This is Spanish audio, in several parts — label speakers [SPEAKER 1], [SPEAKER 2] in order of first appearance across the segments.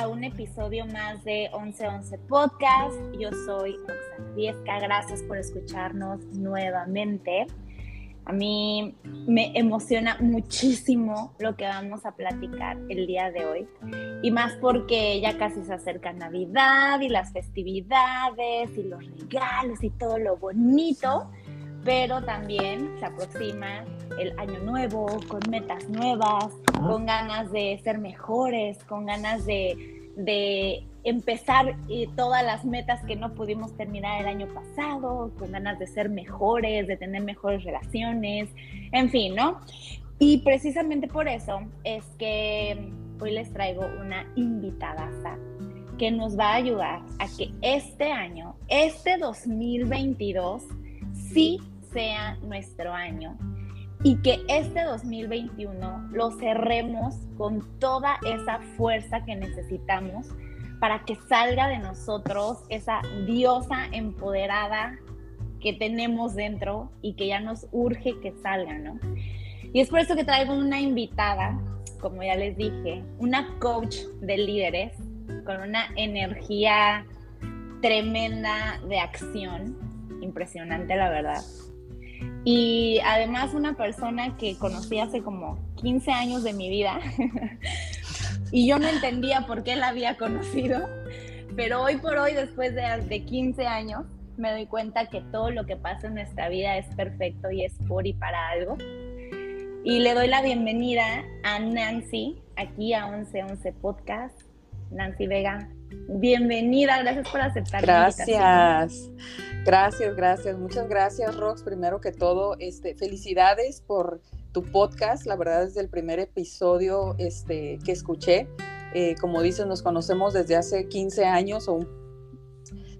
[SPEAKER 1] a un episodio más de 1111 Podcast. Yo soy Roxana Viesca. Gracias por escucharnos nuevamente. A mí me emociona muchísimo lo que vamos a platicar el día de hoy. Y más porque ya casi se acerca Navidad y las festividades y los regalos y todo lo bonito. Pero también se aproxima el año nuevo con metas nuevas, con ganas de ser mejores, con ganas de, de empezar eh, todas las metas que no pudimos terminar el año pasado, con ganas de ser mejores, de tener mejores relaciones, en fin, ¿no? Y precisamente por eso es que hoy les traigo una invitada que nos va a ayudar a que este año, este 2022, sí sea nuestro año y que este 2021 lo cerremos con toda esa fuerza que necesitamos para que salga de nosotros esa diosa empoderada que tenemos dentro y que ya nos urge que salga, ¿no? Y es por eso que traigo una invitada, como ya les dije, una coach de líderes con una energía tremenda de acción, impresionante la verdad. Y además una persona que conocí hace como 15 años de mi vida y yo no entendía por qué la había conocido, pero hoy por hoy, después de, de 15 años, me doy cuenta que todo lo que pasa en nuestra vida es perfecto y es por y para algo. Y le doy la bienvenida a Nancy, aquí a 1111 Podcast. Nancy Vega, bienvenida, gracias por aceptar.
[SPEAKER 2] Gracias, gracias, gracias, muchas gracias Rox. Primero que todo, este, felicidades por tu podcast, la verdad es el primer episodio este, que escuché. Eh, como dices, nos conocemos desde hace 15 años o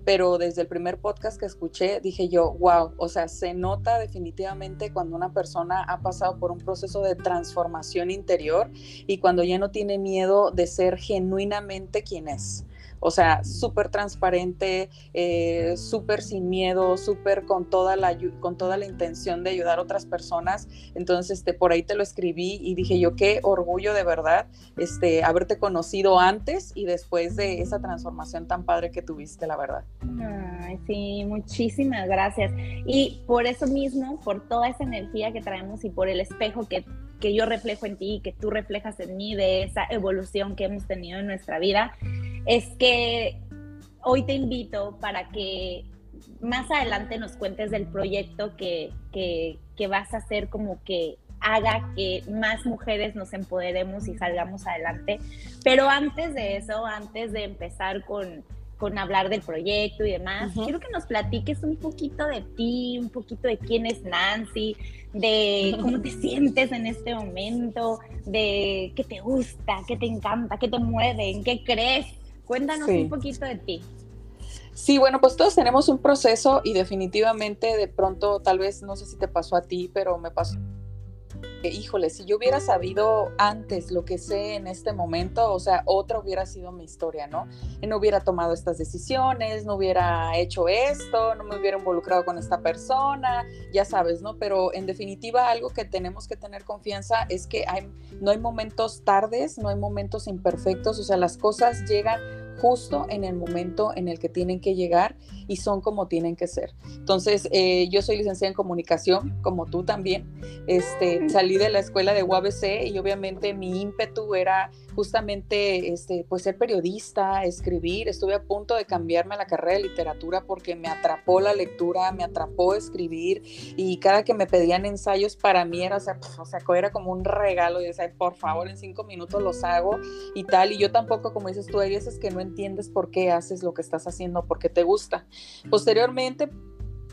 [SPEAKER 2] pero desde el primer podcast que escuché dije yo, wow, o sea, se nota definitivamente cuando una persona ha pasado por un proceso de transformación interior y cuando ya no tiene miedo de ser genuinamente quien es. O sea, súper transparente, eh, súper sin miedo, súper con, toda la, con toda la intención de ayudar a otras personas. Entonces, este, por ahí te lo escribí y dije yo, qué orgullo de verdad este, haberte conocido antes y después de esa transformación tan padre que tuviste, la verdad.
[SPEAKER 1] Ay, sí, muchísimas gracias. Y por eso mismo, por toda esa energía que traemos y por el espejo que que yo reflejo en ti y que tú reflejas en mí de esa evolución que hemos tenido en nuestra vida es que hoy te invito para que más adelante nos cuentes del proyecto que, vas a hacer como que haga que más mujeres nos empoderemos y salgamos adelante. Pero antes de eso, antes de empezar con, hablar del proyecto y demás, quiero que nos platiques un poquito de ti, un poquito de quién es Nancy, de cómo te sientes en este momento, de qué te gusta, qué te encanta, qué te mueve, en qué crees Cuéntanos un poquito de ti.
[SPEAKER 2] Sí, bueno, pues todos tenemos un proceso y definitivamente de pronto, tal vez, no sé si te pasó a ti, pero me pasó híjole, si yo hubiera sabido antes lo que sé en este momento, o sea, otra hubiera sido mi historia, ¿no? No hubiera tomado estas decisiones, no hubiera hecho esto, no me hubiera involucrado con esta persona, ya sabes, ¿no? Pero en definitiva, algo que tenemos que tener confianza es que hay, no hay momentos tardes, no hay momentos imperfectos, o sea, las cosas llegan justo en el momento en el que tienen que llegar y son como tienen que ser. Entonces, eh, yo soy licenciada en comunicación, como tú también. Este, salí de la escuela de UABC y obviamente mi ímpetu era justamente este, pues ser periodista, escribir. Estuve a punto de cambiarme a la carrera de literatura porque me atrapó la lectura, me atrapó escribir y cada que me pedían ensayos para mí era, o sea, o sea era como un regalo y decía, por favor, en cinco minutos los hago y tal. Y yo tampoco, como dices tú, hay veces que no entiendes por qué haces lo que estás haciendo, porque te gusta. Posteriormente,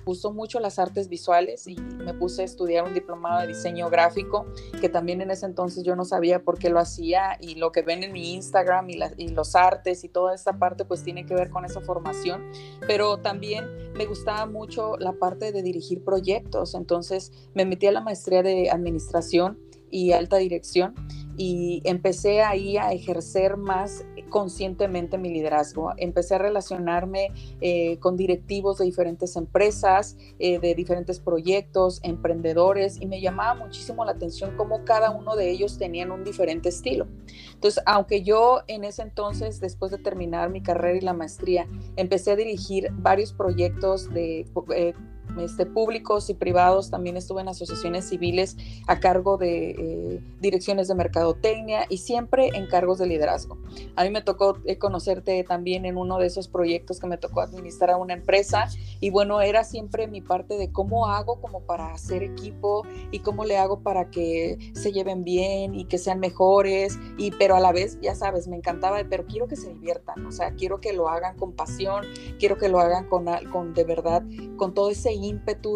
[SPEAKER 2] puso mucho las artes visuales y me puse a estudiar un diplomado de diseño gráfico, que también en ese entonces yo no sabía por qué lo hacía y lo que ven en mi Instagram y, y los artes y toda esta parte pues tiene que ver con esa formación, pero también me gustaba mucho la parte de dirigir proyectos, entonces me metí a la maestría de administración y alta dirección y empecé ahí a ejercer más conscientemente mi liderazgo. Empecé a relacionarme eh, con directivos de diferentes empresas, eh, de diferentes proyectos, emprendedores, y me llamaba muchísimo la atención cómo cada uno de ellos tenían un diferente estilo. Entonces, aunque yo en ese entonces, después de terminar mi carrera y la maestría, empecé a dirigir varios proyectos de eh, este, públicos y privados, también estuve en asociaciones civiles a cargo de eh, direcciones de mercadotecnia y siempre en cargos de liderazgo. A mí me tocó eh, conocerte también en uno de esos proyectos que me tocó administrar a una empresa y bueno, era siempre mi parte de cómo hago como para hacer equipo y cómo le hago para que se lleven bien y que sean mejores y pero a la vez, ya sabes, me encantaba, pero quiero que se diviertan, o sea, quiero que lo hagan con pasión, quiero que lo hagan con, con de verdad, con todo ese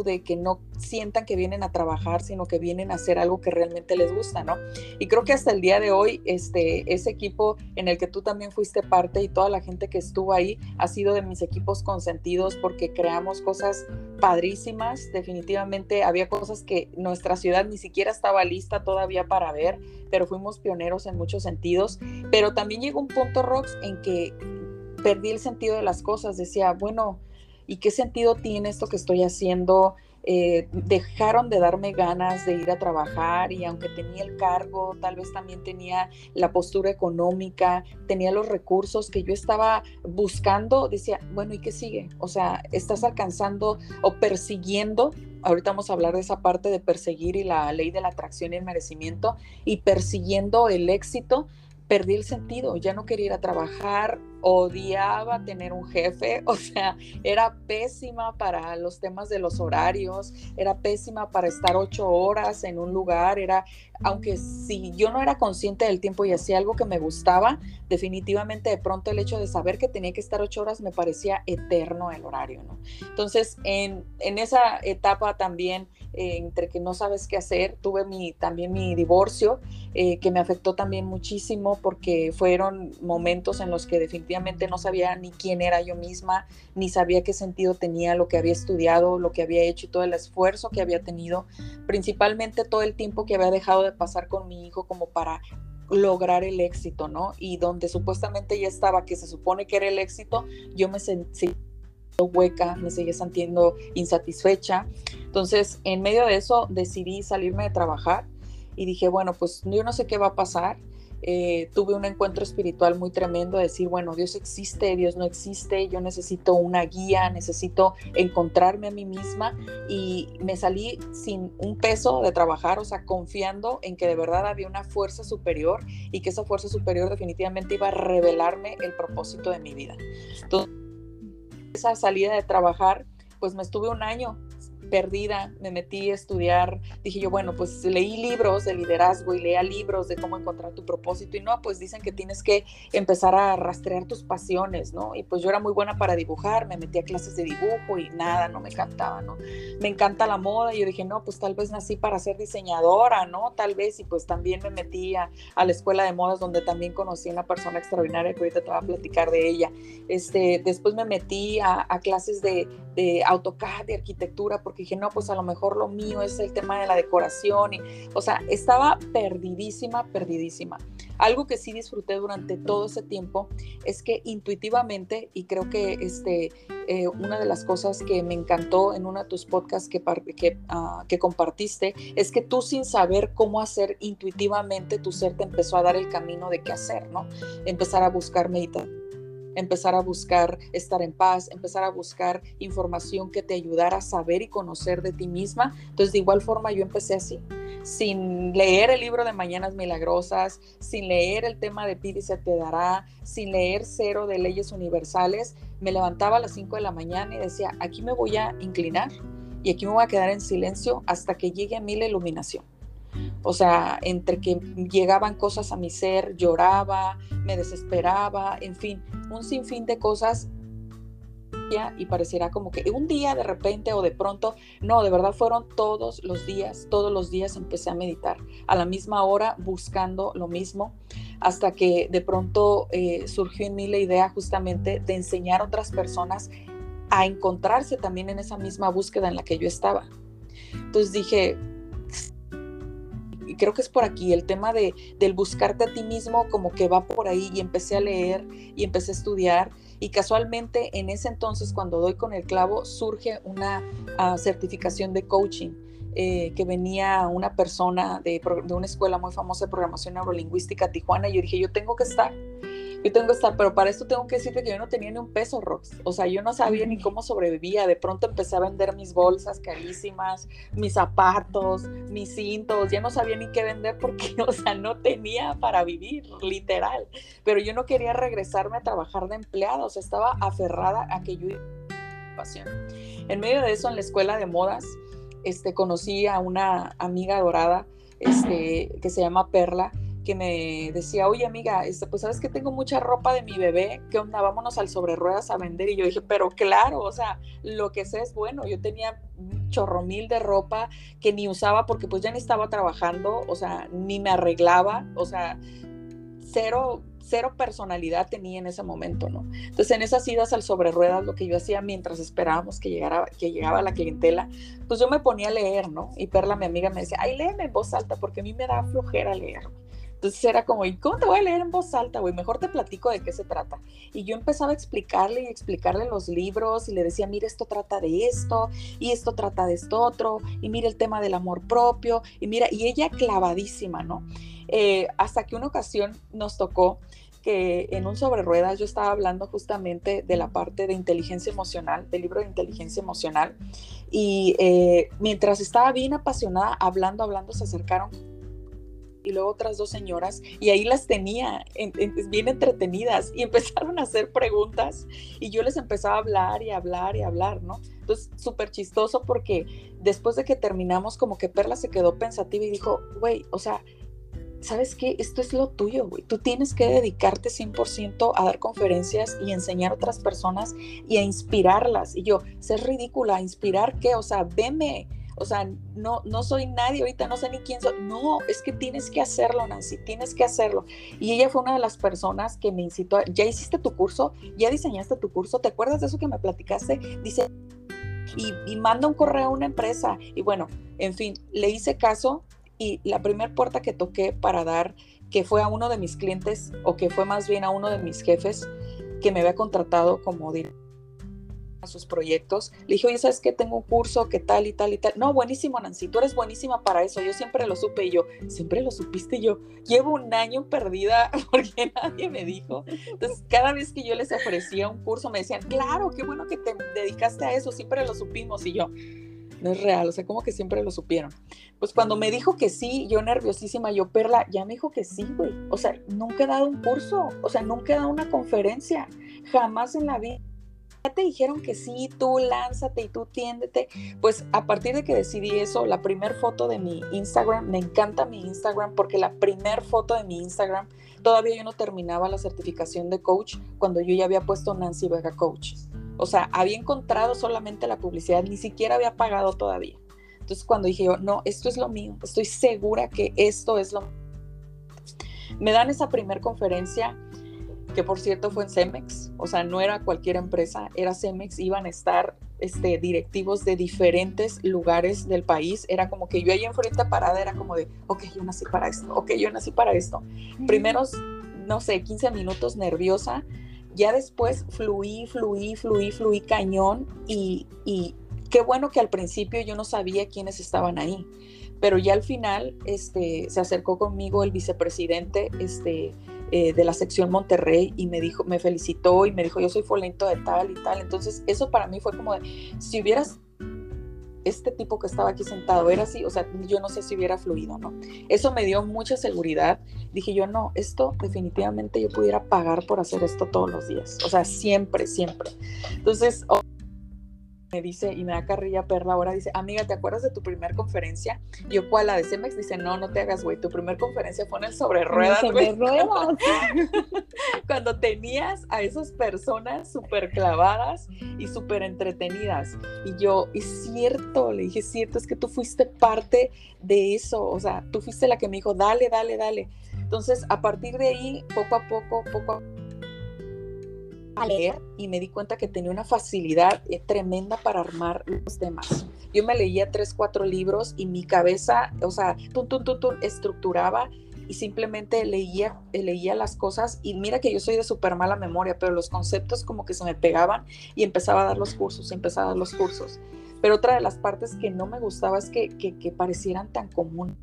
[SPEAKER 2] de que no sientan que vienen a trabajar, sino que vienen a hacer algo que realmente les gusta, ¿no? Y creo que hasta el día de hoy, este, ese equipo en el que tú también fuiste parte y toda la gente que estuvo ahí ha sido de mis equipos consentidos porque creamos cosas padrísimas. Definitivamente había cosas que nuestra ciudad ni siquiera estaba lista todavía para ver, pero fuimos pioneros en muchos sentidos. Pero también llegó un punto, Rox, en que perdí el sentido de las cosas. Decía, bueno, ¿Y qué sentido tiene esto que estoy haciendo? Eh, dejaron de darme ganas de ir a trabajar y aunque tenía el cargo, tal vez también tenía la postura económica, tenía los recursos que yo estaba buscando, decía, bueno, ¿y qué sigue? O sea, estás alcanzando o persiguiendo, ahorita vamos a hablar de esa parte de perseguir y la ley de la atracción y el merecimiento, y persiguiendo el éxito, perdí el sentido, ya no quería ir a trabajar, odiaba tener un jefe, o sea, era pésima para los temas de los horarios, era pésima para estar ocho horas en un lugar, era, aunque si yo no era consciente del tiempo y hacía algo que me gustaba, definitivamente de pronto el hecho de saber que tenía que estar ocho horas me parecía eterno el horario, ¿no? Entonces, en, en esa etapa también, eh, entre que no sabes qué hacer, tuve mi, también mi divorcio, eh, que me afectó también muchísimo porque fueron momentos en los que definitivamente no sabía ni quién era yo misma, ni sabía qué sentido tenía lo que había estudiado, lo que había hecho y todo el esfuerzo que había tenido, principalmente todo el tiempo que había dejado de pasar con mi hijo como para lograr el éxito, ¿no? Y donde supuestamente ya estaba, que se supone que era el éxito, yo me sentí hueca, me seguía sintiendo insatisfecha. Entonces, en medio de eso, decidí salirme de trabajar y dije, bueno, pues yo no sé qué va a pasar. Eh, tuve un encuentro espiritual muy tremendo, de decir, bueno, Dios existe, Dios no existe, yo necesito una guía, necesito encontrarme a mí misma y me salí sin un peso de trabajar, o sea, confiando en que de verdad había una fuerza superior y que esa fuerza superior definitivamente iba a revelarme el propósito de mi vida. Entonces, esa salida de trabajar, pues me estuve un año perdida, me metí a estudiar, dije yo, bueno, pues leí libros de liderazgo y leía libros de cómo encontrar tu propósito y no, pues dicen que tienes que empezar a rastrear tus pasiones, ¿no? Y pues yo era muy buena para dibujar, me metí a clases de dibujo y nada, no me encantaba, ¿no? Me encanta la moda y yo dije, no, pues tal vez nací para ser diseñadora, ¿no? Tal vez y pues también me metí a, la escuela de modas donde también conocí a una persona extraordinaria que ahorita te voy a platicar de ella. Este, después me metí a, clases de, de AutoCAD, de arquitectura, porque dije, no, pues a lo mejor lo mío es el tema de la decoración. Y, o sea, estaba perdidísima, perdidísima. Algo que sí disfruté durante todo ese tiempo es que intuitivamente, y creo que este, eh, una de las cosas que me encantó en uno de tus podcasts que, uh, que compartiste, es que tú sin saber cómo hacer intuitivamente, tu ser te empezó a dar el camino de qué hacer, ¿no? Empezar a buscar meditación empezar a buscar estar en paz, empezar a buscar información que te ayudara a saber y conocer de ti misma. Entonces, de igual forma, yo empecé así, sin leer el libro de Mañanas Milagrosas, sin leer el tema de Pide y se te dará, sin leer cero de leyes universales, me levantaba a las 5 de la mañana y decía, aquí me voy a inclinar y aquí me voy a quedar en silencio hasta que llegue a mí la iluminación. O sea, entre que llegaban cosas a mi ser, lloraba, me desesperaba, en fin, un sinfín de cosas y pareciera como que un día de repente o de pronto, no, de verdad fueron todos los días, todos los días empecé a meditar a la misma hora buscando lo mismo hasta que de pronto eh, surgió en mí la idea justamente de enseñar a otras personas a encontrarse también en esa misma búsqueda en la que yo estaba. Entonces dije, y creo que es por aquí, el tema de, del buscarte a ti mismo como que va por ahí y empecé a leer y empecé a estudiar y casualmente en ese entonces cuando doy con el clavo surge una ah, certificación de coaching. Eh, que venía una persona de, de, una escuela muy famosa de programación neurolingüística, Tijuana, y yo dije, yo tengo que estar yo tengo que estar, pero para esto tengo que decirte que yo no tenía ni un peso, Rox. O sea, yo no sabía ni cómo sobrevivía. De pronto empecé a vender mis bolsas carísimas, mis zapatos, mis cintos. Ya no sabía ni qué vender porque, o sea, no tenía para vivir, literal. Pero yo no quería regresarme a trabajar de empleada. O sea, estaba aferrada a que yo pasión. En medio de eso, en la escuela de modas, este, conocí a una amiga dorada este, que se llama Perla que me decía, oye amiga, este, pues sabes que tengo mucha ropa de mi bebé, ¿qué onda? Vámonos al sobre ruedas a vender. Y yo dije, pero claro, o sea, lo que sé es bueno, yo tenía un chorro mil de ropa que ni usaba porque pues ya ni estaba trabajando, o sea, ni me arreglaba, o sea, cero, cero personalidad tenía en ese momento, ¿no? Entonces en esas idas al sobre ruedas, lo que yo hacía mientras esperábamos que llegara, que llegaba la clientela, pues yo me ponía a leer, ¿no? Y Perla, mi amiga, me decía, ay, léeme en voz alta porque a mí me da flojera leer. Entonces era como, ¿y cómo te voy a leer en voz alta, güey? Mejor te platico de qué se trata. Y yo empezaba a explicarle y explicarle los libros y le decía, mira, esto trata de esto y esto trata de esto otro y mira el tema del amor propio y mira, y ella clavadísima, ¿no? Eh, hasta que una ocasión nos tocó que en un sobre ruedas yo estaba hablando justamente de la parte de inteligencia emocional, del libro de inteligencia emocional, y eh, mientras estaba bien apasionada hablando, hablando, se acercaron y luego otras dos señoras y ahí las tenía bien entretenidas y empezaron a hacer preguntas y yo les empezaba a hablar y hablar y hablar, ¿no? Entonces, súper chistoso porque después de que terminamos, como que Perla se quedó pensativa y dijo, güey, o sea, ¿sabes qué? Esto es lo tuyo, güey. Tú tienes que dedicarte 100% a dar conferencias y enseñar a otras personas y a inspirarlas. Y yo, ser ridícula, ¿inspirar qué? O sea, veme o sea, no, no soy nadie, ahorita no sé ni quién soy. No, es que tienes que hacerlo, Nancy, tienes que hacerlo. Y ella fue una de las personas que me incitó, ya hiciste tu curso, ya diseñaste tu curso, ¿te acuerdas de eso que me platicaste? Dice, y, manda un correo a una empresa. Y bueno, en fin, le hice caso y la primera puerta que toqué para dar, que fue a uno de mis clientes, o que fue más bien a uno de mis jefes, que me había contratado como director a sus proyectos. Le dije, oye, ¿sabes qué? Tengo un curso, ¿qué tal y tal y tal? No, buenísimo, Nancy, tú eres buenísima para eso. Yo siempre lo supe y yo, siempre lo supiste yo. Llevo un año perdida porque nadie me dijo. Entonces, cada vez que yo les ofrecía un curso, me decían, claro, qué bueno que te dedicaste a eso, siempre lo supimos. Y yo, no es real, o sea, como que siempre lo supieron. Pues cuando me dijo que sí, yo nerviosísima, yo, Perla, ya me dijo que sí, güey. O sea, nunca he dado un curso, o sea, nunca he dado una conferencia, jamás en la vida ya te dijeron que sí, tú lánzate y tú tiéndete. Pues a partir de que decidí eso, la primera foto de mi Instagram, me encanta mi Instagram porque la primera foto de mi Instagram, todavía yo no terminaba la certificación de coach cuando yo ya había puesto Nancy Vega Coach. O sea, había encontrado solamente la publicidad, ni siquiera había pagado todavía. Entonces cuando dije yo, no, esto es lo mío, estoy segura que esto es lo mío. Me dan esa primera conferencia que por cierto fue en Cemex, o sea, no era cualquier empresa, era Cemex, iban a estar este, directivos de diferentes lugares del país, era como que yo ahí enfrente parada era como de, ok, yo nací para esto, ok, yo nací para esto. Primeros, no sé, 15 minutos nerviosa, ya después fluí, fluí, fluí, fluí cañón y, y qué bueno que al principio yo no sabía quiénes estaban ahí, pero ya al final este, se acercó conmigo el vicepresidente, este, eh, de la sección Monterrey y me dijo, me felicitó y me dijo, yo soy folento de tal y tal. Entonces, eso para mí fue como si hubieras este tipo que estaba aquí sentado era así, o sea, yo no sé si hubiera fluido, ¿no? Eso me dio mucha seguridad. Dije yo, no, esto definitivamente yo pudiera pagar por hacer esto todos los días, o sea, siempre, siempre. Entonces, me dice, y me da carrilla perla ahora, dice, amiga, ¿te acuerdas de tu primer conferencia? yo, ¿cuál? La de Cemex, dice, no, no te hagas, güey, tu primer conferencia fue en el sobre ruedas, sobre ruedas. Cuando tenías a esas personas súper clavadas y súper entretenidas. Y yo, es cierto, le dije, cierto, es que tú fuiste parte de eso, o sea, tú fuiste la que me dijo, dale, dale, dale. Entonces, a partir de ahí, poco a poco, poco a poco, a leer y me di cuenta que tenía una facilidad eh, tremenda para armar los demás. Yo me leía tres, cuatro libros y mi cabeza, o sea, tum, tum, estructuraba y simplemente leía, leía las cosas y mira que yo soy de súper mala memoria, pero los conceptos como que se me pegaban y empezaba a dar los cursos, empezaba a dar los cursos. Pero otra de las partes que no me gustaba es que, que, que parecieran tan común.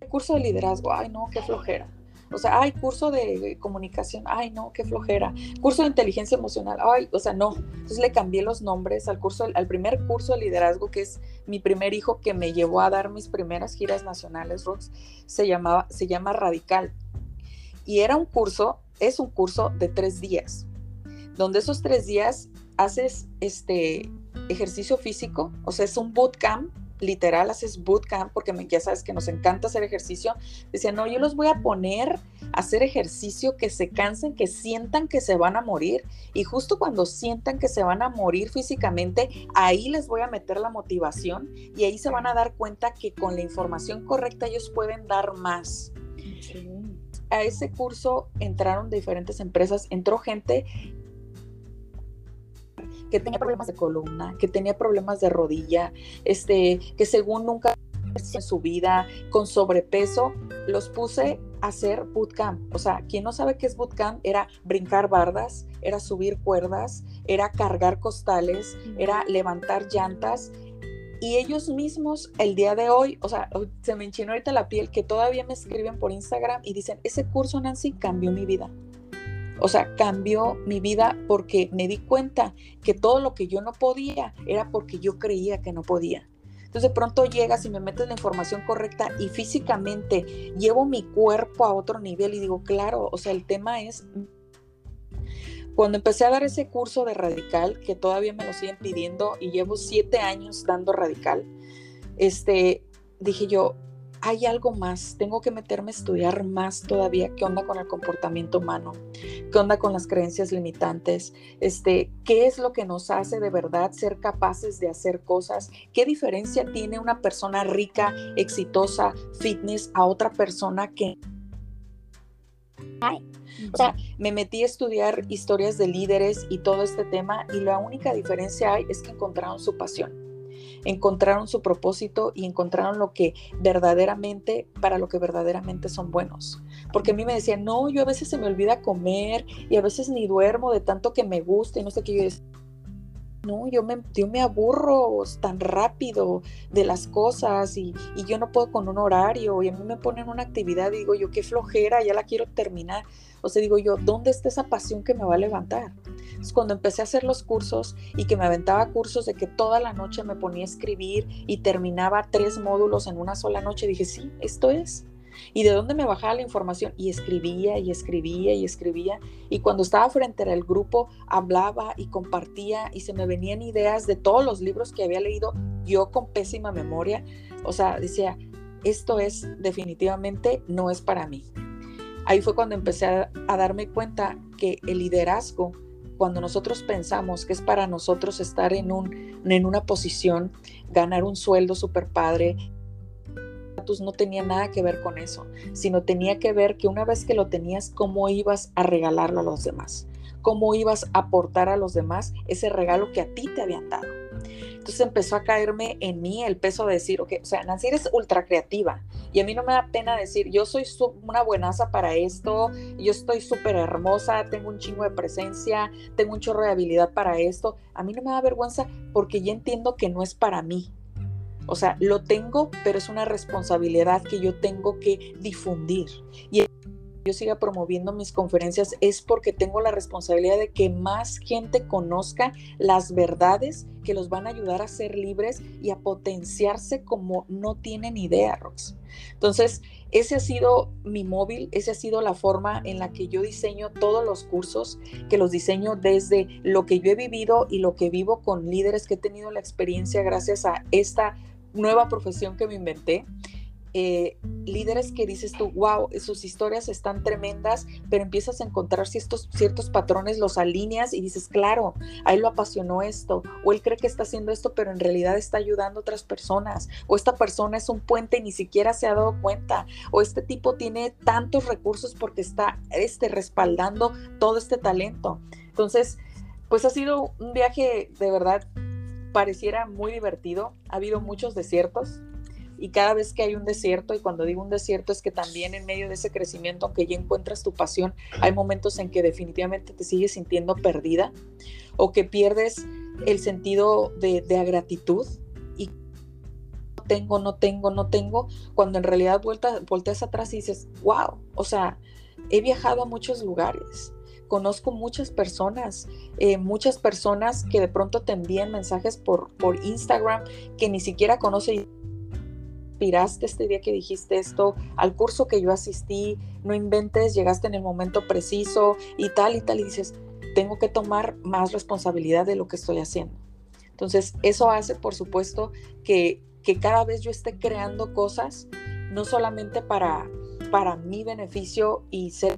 [SPEAKER 2] El curso de liderazgo, ay no, qué flojera. O sea, ay, curso de comunicación, ay, no, qué flojera. Curso de inteligencia emocional, ay, o sea, no. Entonces le cambié los nombres al curso, al primer curso de liderazgo, que es mi primer hijo que me llevó a dar mis primeras giras nacionales, Rox, se llamaba, se llama Radical. Y era un curso, es un curso de tres días, donde esos tres días haces este ejercicio físico, o sea, es un bootcamp literal haces bootcamp porque me, ya sabes que nos encanta hacer ejercicio. Decía, no, yo los voy a poner a hacer ejercicio, que se cansen, que sientan que se van a morir. Y justo cuando sientan que se van a morir físicamente, ahí les voy a meter la motivación y ahí se van a dar cuenta que con la información correcta ellos pueden dar más. A ese curso entraron diferentes empresas, entró gente que tenía problemas de columna, que tenía problemas de rodilla, este, que según nunca en su vida con sobrepeso, los puse a hacer bootcamp. O sea, quien no sabe qué es bootcamp era brincar bardas, era subir cuerdas, era cargar costales, era levantar llantas. Y ellos mismos el día de hoy, o sea, se me enchinó ahorita la piel que todavía me escriben por Instagram y dicen, ese curso Nancy cambió mi vida. O sea, cambió mi vida porque me di cuenta que todo lo que yo no podía era porque yo creía que no podía. Entonces de pronto llegas y me metes la información correcta y físicamente llevo mi cuerpo a otro nivel y digo, claro, o sea, el tema es... Cuando empecé a dar ese curso de radical, que todavía me lo siguen pidiendo y llevo siete años dando radical, este, dije yo, hay algo más, tengo que meterme a estudiar más todavía qué onda con el comportamiento humano, qué onda con las creencias limitantes, este, qué es lo que nos hace de verdad ser capaces de hacer cosas, qué diferencia tiene una persona rica, exitosa, fitness a otra persona que o sea, me metí a estudiar historias de líderes y todo este tema y la única diferencia hay es que encontraron su pasión encontraron su propósito y encontraron lo que verdaderamente, para lo que verdaderamente son buenos. Porque a mí me decían, no, yo a veces se me olvida comer y a veces ni duermo de tanto que me gusta y no sé qué. Yo no, yo me, yo me aburro tan rápido de las cosas y, y, yo no puedo con un horario y a mí me ponen una actividad digo yo, qué flojera, ya la quiero terminar. O sea, digo yo, ¿dónde está esa pasión que me va a levantar? Cuando empecé a hacer los cursos y que me aventaba cursos de que toda la noche me ponía a escribir y terminaba tres módulos en una sola noche, dije, sí, esto es. ¿Y de dónde me bajaba la información? Y escribía y escribía y escribía. Y cuando estaba frente al grupo, hablaba y compartía y se me venían ideas de todos los libros que había leído yo con pésima memoria. O sea, decía, esto es definitivamente no es para mí ahí fue cuando empecé a, darme cuenta que el liderazgo, cuando nosotros pensamos que es para nosotros estar en, un, en una posición, ganar un sueldo super padre, no tenía nada que ver con eso, sino tenía que ver que una vez que lo tenías, cómo ibas a regalarlo a los demás, cómo ibas a aportar a los demás ese regalo que a ti te habían dado. Entonces empezó a caerme en mí el peso de decir, ok, o sea, Nancy eres ultra creativa y a mí no me da pena decir, yo soy una buenaza para esto, yo estoy súper hermosa, tengo un chingo de presencia, tengo un chorro de habilidad para esto. A mí no me da vergüenza porque ya entiendo que no es para mí. O sea, lo tengo, pero es una responsabilidad que yo tengo que difundir. Y yo siga promoviendo mis conferencias es porque tengo la responsabilidad de que más gente conozca las verdades que los van a ayudar a ser libres y a potenciarse como no tienen idea, Rox. Entonces, ese ha sido mi móvil, esa ha sido la forma en la que yo diseño todos los cursos, que los diseño desde lo que yo he vivido y lo que vivo con líderes que he tenido la experiencia gracias a esta nueva profesión que me inventé eh, líderes que dices tú, wow, sus historias están tremendas, pero empiezas a encontrar ciertos, ciertos patrones, los alineas y dices, claro, a él lo apasionó esto, o él cree que está haciendo esto, pero en realidad está ayudando a otras personas, o esta persona es un puente y ni siquiera se ha dado cuenta, o este tipo tiene tantos recursos porque está este, respaldando todo este talento. Entonces, pues ha sido un viaje de verdad, pareciera muy divertido, ha habido muchos desiertos, y cada vez que hay un desierto, y cuando digo un desierto es que también en medio de ese crecimiento, aunque ya encuentras tu pasión, hay momentos en que definitivamente te sigues sintiendo perdida o que pierdes el sentido de, de gratitud y no tengo, no tengo, no tengo, cuando en realidad volteas atrás y dices, wow, o sea, he viajado a muchos lugares, conozco muchas personas, eh, muchas personas que de pronto te envían mensajes por, por Instagram que ni siquiera conocen inspiraste este día que dijiste esto, al curso que yo asistí, no inventes, llegaste en el momento preciso y tal y tal, y dices, tengo que tomar más responsabilidad de lo que estoy haciendo. Entonces, eso hace, por supuesto, que, que cada vez yo esté creando cosas, no solamente para, para mi beneficio y ser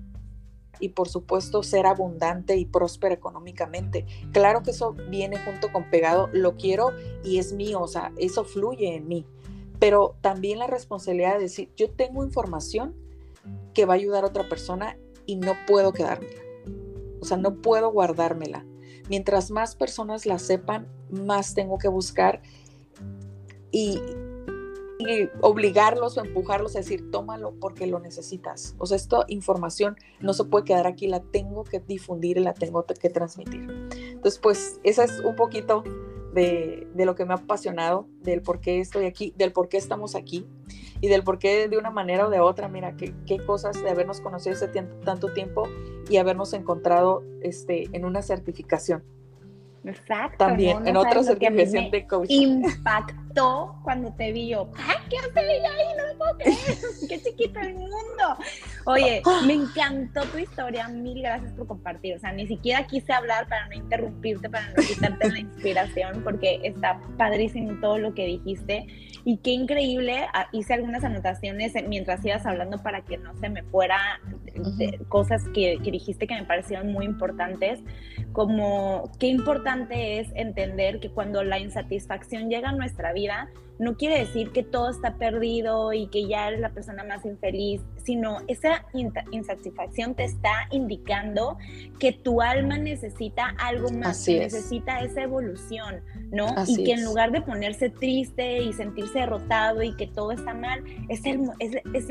[SPEAKER 2] y por supuesto ser abundante y próspera económicamente. Claro que eso viene junto con pegado, lo quiero y es mío, o sea, eso fluye en mí pero también la responsabilidad de decir, yo tengo información que va a ayudar a otra persona y no puedo quedármela. O sea, no puedo guardármela. Mientras más personas la sepan, más tengo que buscar y, obligarlos o empujarlos a decir, tómalo porque lo necesitas. O sea, esta información no se puede quedar aquí, la tengo que difundir y la tengo que transmitir. Entonces, pues, esa es un poquito de, lo que me ha apasionado, del por qué estoy aquí, del por qué estamos aquí y del por qué de una manera o de otra, mira, qué, qué cosas de habernos conocido ese tanto tiempo y habernos encontrado este, en una certificación.
[SPEAKER 1] Exacto.
[SPEAKER 2] También, en otra certificación de
[SPEAKER 1] coaching. Impactó cuando te vi yo, ¡ah, qué hace ahí! No me puedo creer, qué chiquito el mundo. Oye, me encantó tu historia, mil gracias por compartir. O sea, ni siquiera quise hablar para no interrumpirte, para no quitarte la inspiración, porque está padrísimo todo lo que dijiste. Y qué increíble, ah, hice algunas anotaciones mientras ibas hablando para que no se me fuera cosas que, que dijiste que me parecieron muy importantes, como qué importante es entender que cuando la insatisfacción llega a nuestra vida, no quiere decir que todo está perdido y que ya eres la persona más infeliz, sino esa insatisfacción te está indicando que tu alma necesita algo más, necesita esa evolución, ¿no? y que en lugar de ponerse triste y sentirse derrotado y que todo está mal, es el, es,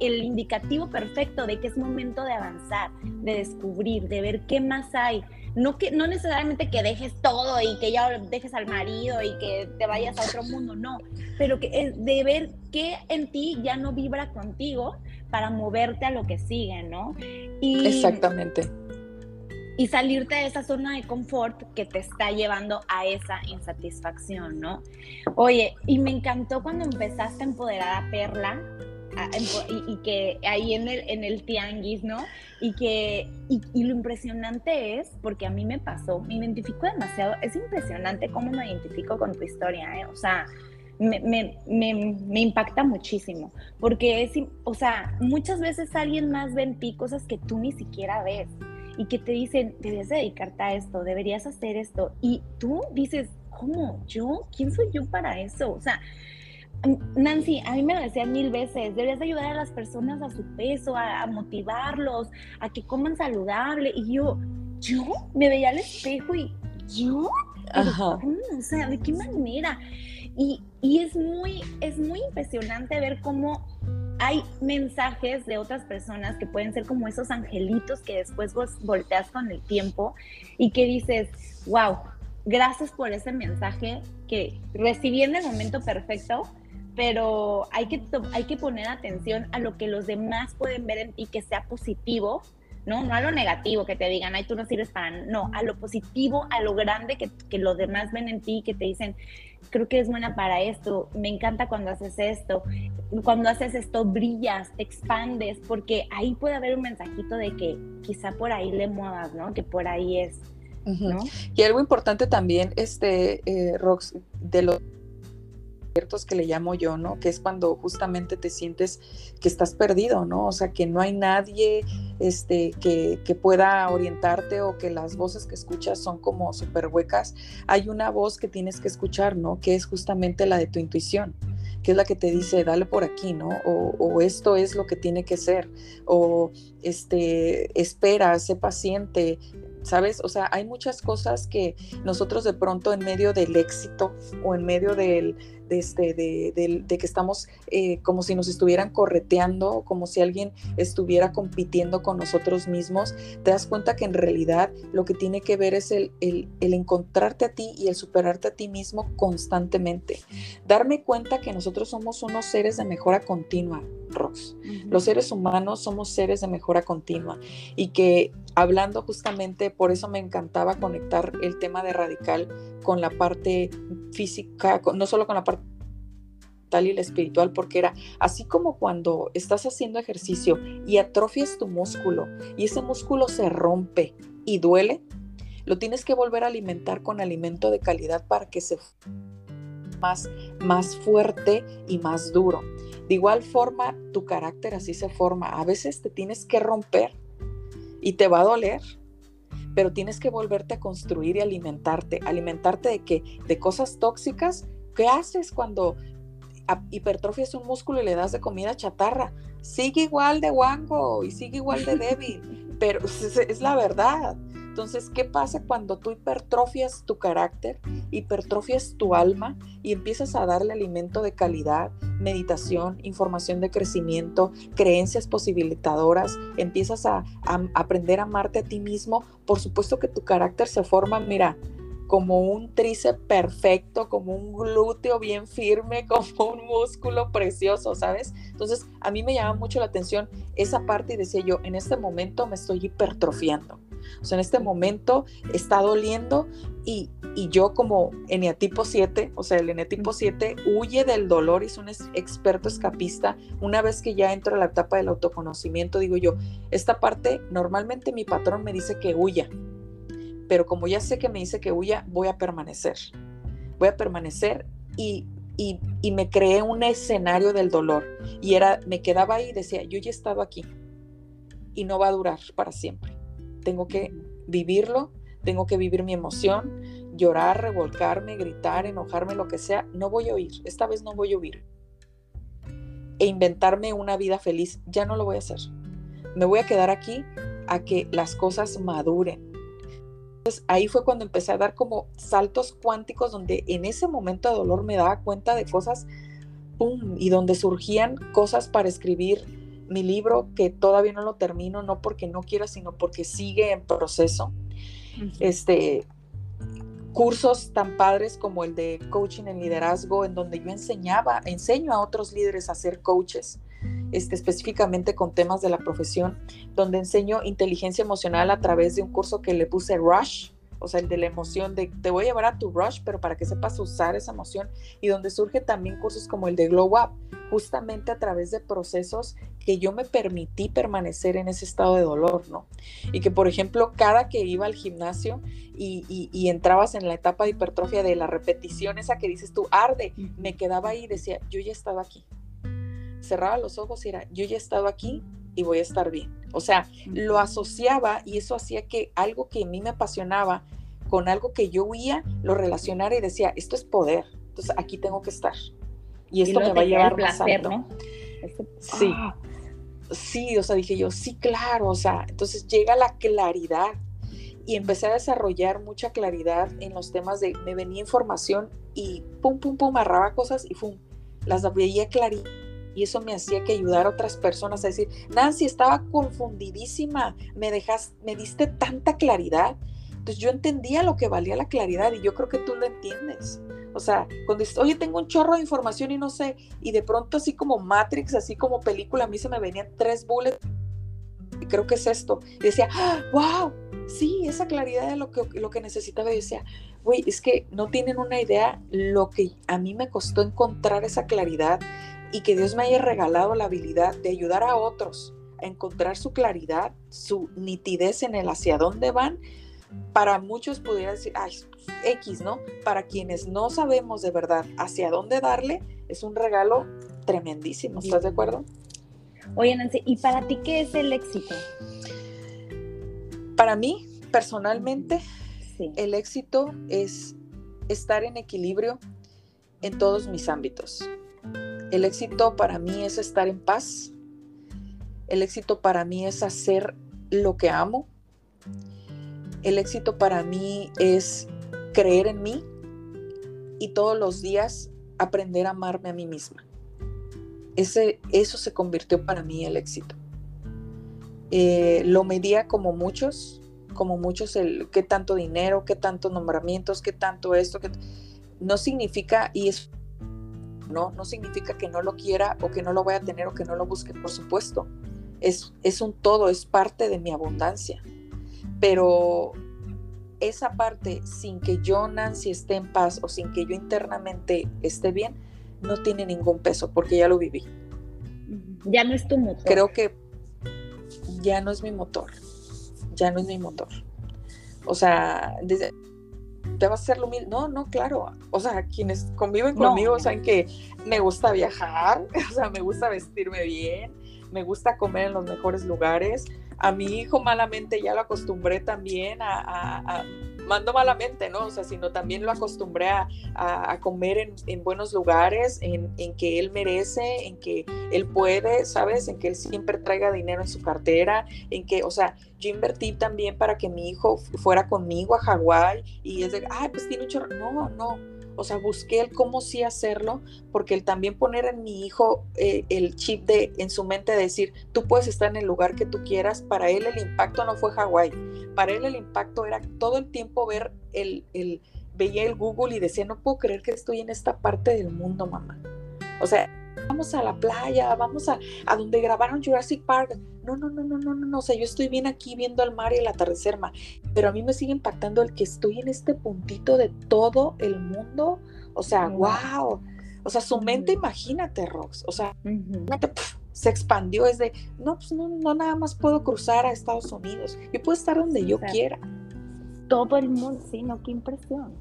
[SPEAKER 1] el indicativo perfecto de que es momento de avanzar, de descubrir, de ver qué más hay no, que, no necesariamente que dejes todo y que ya dejes al marido y que te vayas a otro mundo, no, pero que es de ver qué en ti ya no vibra contigo para moverte a lo que sigue, ¿no?
[SPEAKER 2] Y, Exactamente.
[SPEAKER 1] Y salirte de esa zona de confort que te está llevando a esa insatisfacción, ¿no? Oye, y me encantó cuando empezaste a empoderar a Perla, y, que ahí en el, en el tianguis, ¿no? Y que, y, lo impresionante es, porque a mí me pasó, me identifico demasiado, es impresionante cómo me identifico con tu historia, ¿eh? O sea, me, me, me, me, impacta muchísimo, porque es, o sea, muchas veces alguien más ve en ti cosas que tú ni siquiera ves y que te dicen, debes dedicarte a esto, deberías hacer esto, y tú dices, ¿cómo? ¿Yo? ¿Quién soy yo para eso? O sea, Nancy, a mí me lo decían mil veces, deberías ayudar a las personas a su peso, a, motivarlos, a que coman saludable. Y yo, yo me veía al espejo y yo, o sea, ¿de qué manera? Y, y, es, muy, es muy impresionante ver cómo hay mensajes de otras personas que pueden ser como esos angelitos que después vos volteas con el tiempo y que dices, wow, gracias por ese mensaje que recibí en el momento perfecto pero hay que, hay que poner atención a lo que los demás pueden ver en ti que sea positivo, ¿no? No a lo negativo, que te digan, ay, tú no sirves para, no, a lo positivo, a lo grande que, que los demás ven en ti, que te dicen, creo que es buena para esto, me encanta cuando haces esto, cuando haces esto brillas, te expandes, porque ahí puede haber un mensajito de que quizá por ahí le muevas, ¿no? Que por ahí es. ¿no?
[SPEAKER 2] Y algo importante también, este, eh, Rox, de lo ciertos que le llamo yo, ¿no? Que es cuando justamente te sientes que estás perdido, ¿no? O sea, que no hay nadie este, que, que pueda orientarte o que las voces que escuchas son como súper huecas. Hay una voz que tienes que escuchar, ¿no? Que es justamente la de tu intuición que es la que te dice, dale por aquí, ¿no? O, o, esto es lo que tiene que ser, o este, espera, sé paciente, ¿sabes? O sea, hay muchas cosas que nosotros de pronto en medio del éxito o en medio del, de, este, de, que estamos eh, como si nos estuvieran correteando, como si alguien estuviera compitiendo con nosotros mismos, te das cuenta que en realidad lo que tiene que ver es el, el, el encontrarte a ti y el superarte a ti mismo constantemente. Darme cuenta que nosotros somos unos seres de mejora continua, Rox. Los seres humanos somos seres de mejora continua y que hablando justamente, por eso me encantaba conectar el tema de radical con la parte física, no solo con la parte y la espiritual, porque era así como cuando estás haciendo ejercicio y atrofias tu músculo y ese músculo se rompe y duele, lo tienes que volver a alimentar con alimento de calidad para que se más, más fuerte y más duro. De igual forma, tu carácter así se forma. A veces te tienes que romper y te va a doler, pero tienes que volverte a construir y alimentarte. ¿Alimentarte de qué? De cosas tóxicas. ¿Qué haces cuando hipertrofias un músculo y le das de comida chatarra? Sigue igual de guango y sigue igual de débil, pero es la verdad. Entonces, ¿qué pasa cuando tú hipertrofias tu carácter, hipertrofias tu alma y empiezas a darle alimento de calidad, meditación, información de crecimiento, creencias posibilitadoras, empiezas a, aprender a amarte a ti mismo? Por supuesto que tu carácter se forma, mira, como un tríceps perfecto, como un glúteo bien firme, como un músculo precioso, ¿sabes? Entonces, a mí me llama mucho la atención esa parte y decía yo, en este momento me estoy hipertrofiando. O sea, en este momento está doliendo y, yo como eneatipo 7, o sea, el eneatipo 7 huye del dolor y es un experto escapista. Una vez que ya entro a la etapa del autoconocimiento, digo yo, esta parte normalmente mi patrón me dice que huya, pero como ya sé que me dice que huya, voy a permanecer. Voy a permanecer y, me creé un escenario del dolor y era, me quedaba ahí y decía, yo ya he estado aquí y no va a durar para siempre tengo que vivirlo, tengo que vivir mi emoción, llorar, revolcarme, gritar, enojarme, lo que sea, no voy a huir, esta vez no voy a huir. E inventarme una vida feliz, ya no lo voy a hacer. Me voy a quedar aquí a que las cosas maduren. Entonces ahí fue cuando empecé a dar como saltos cuánticos donde en ese momento de dolor me daba cuenta de cosas, ¡pum! Y donde surgían cosas para escribir mi libro, que todavía no lo termino, no porque no quiera, sino porque sigue en proceso. Este, cursos tan padres como el de coaching en liderazgo, en donde yo enseñaba, enseño a otros líderes a ser coaches, este, específicamente con temas de la profesión, donde enseño inteligencia emocional a través de un curso que le puse Rush, o sea, el de la emoción, de te voy a llevar a tu rush, pero para que sepas usar esa emoción, y donde surge también cursos como el de Glow Up, justamente a través de procesos que yo me permití permanecer en ese estado de dolor, ¿no? Y que, por ejemplo, cada que iba al gimnasio y, y entrabas en la etapa de hipertrofia de la repetición, esa que dices tú, arde, me quedaba ahí y decía, yo ya estaba aquí. Cerraba los ojos y era, yo ya he estado aquí, y voy a estar bien. O sea, lo asociaba y eso hacía que algo que a mí me apasionaba con algo que yo huía, lo relacionara y decía, esto es poder, entonces aquí tengo que estar. Y esto me va a llevar más alto. ¿no? Sí. Ah. Sí, o sea, dije yo, sí, claro, o sea, entonces llega la claridad y empecé a desarrollar mucha claridad en los temas de, me venía información y pum, pum, pum, agarraba cosas y pum, las veía claridad y eso me hacía que ayudar a otras personas a decir, Nancy, estaba confundidísima, me dejas, me diste tanta claridad. Entonces yo entendía lo que valía la claridad y yo creo que tú lo entiendes. O sea, cuando dices, oye, tengo un chorro de información y no sé, y de pronto así como Matrix, así como película, a mí se me venían tres bullets y creo que es esto. Y decía, wow, sí, esa claridad de lo que, lo que necesitaba. Y decía, güey, es que no tienen una idea lo que a mí me costó encontrar esa claridad y que Dios me haya regalado la habilidad de ayudar a otros a encontrar su claridad, su nitidez en el hacia dónde van, para muchos pudiera decir, ay, X, ¿no? Para quienes no sabemos de verdad hacia dónde darle, es un regalo tremendísimo, ¿estás de acuerdo?
[SPEAKER 1] Oye, Nancy, ¿y para ti qué es el éxito?
[SPEAKER 2] Para mí, personalmente, el éxito es estar en equilibrio en todos mis ámbitos. El éxito para mí es estar en paz. El éxito para mí es hacer lo que amo. El éxito para mí es creer en mí y todos los días aprender a amarme a mí misma. Ese, eso se convirtió para mí el éxito. Eh, lo medía como muchos, como muchos, el qué tanto dinero, qué tanto nombramientos, qué tanto esto, que no significa, y es, no, no significa que no lo quiera o que no lo vaya a tener o que no lo busque, por supuesto. Es, es un todo, es parte de mi abundancia. Pero esa parte, sin que yo, Nancy, esté en paz o sin que yo internamente esté bien, no tiene ningún peso porque ya lo viví.
[SPEAKER 1] Ya no es tu motor.
[SPEAKER 2] Creo que ya no es mi motor. Ya no es mi motor. O sea, desde, te vas a hacer lo mismo. No, no, claro. O sea, quienes conviven conmigo saben que me gusta viajar, o sea, me gusta vestirme bien, me gusta comer en los mejores lugares. A mi hijo malamente ya lo acostumbré también a mando malamente, ¿no? O sea, sino también lo acostumbré a, comer en, buenos lugares, en, que él merece, en que él puede, ¿sabes? En que él siempre traiga dinero en su cartera, en que, o sea, yo invertí también para que mi hijo fuera conmigo a Hawái y es de, ay, pues tiene un chorro. No, no o sea, busqué el cómo sí hacerlo, porque el también poner en mi hijo eh, el chip de en su mente decir, tú puedes estar en el lugar que tú quieras, para él el impacto no fue Hawái, para él el impacto era todo el tiempo ver el, el, veía el Google y decía, no puedo creer que estoy en esta parte del mundo, mamá. O sea, vamos a la playa, vamos a, a donde grabaron Jurassic Park. No, no, no, no, no, no, no, o sea, yo estoy bien aquí viendo el mar y el atardecer, ma. pero a mí me sigue impactando el que estoy en este puntito de todo el mundo. O sea, wow. O sea, su mente, imagínate, Rox. O sea, se expandió. Es de, no, pues no, no nada más puedo cruzar a Estados Unidos. Yo puedo estar donde yo quiera.
[SPEAKER 1] Todo el mundo, sí, no, qué impresión.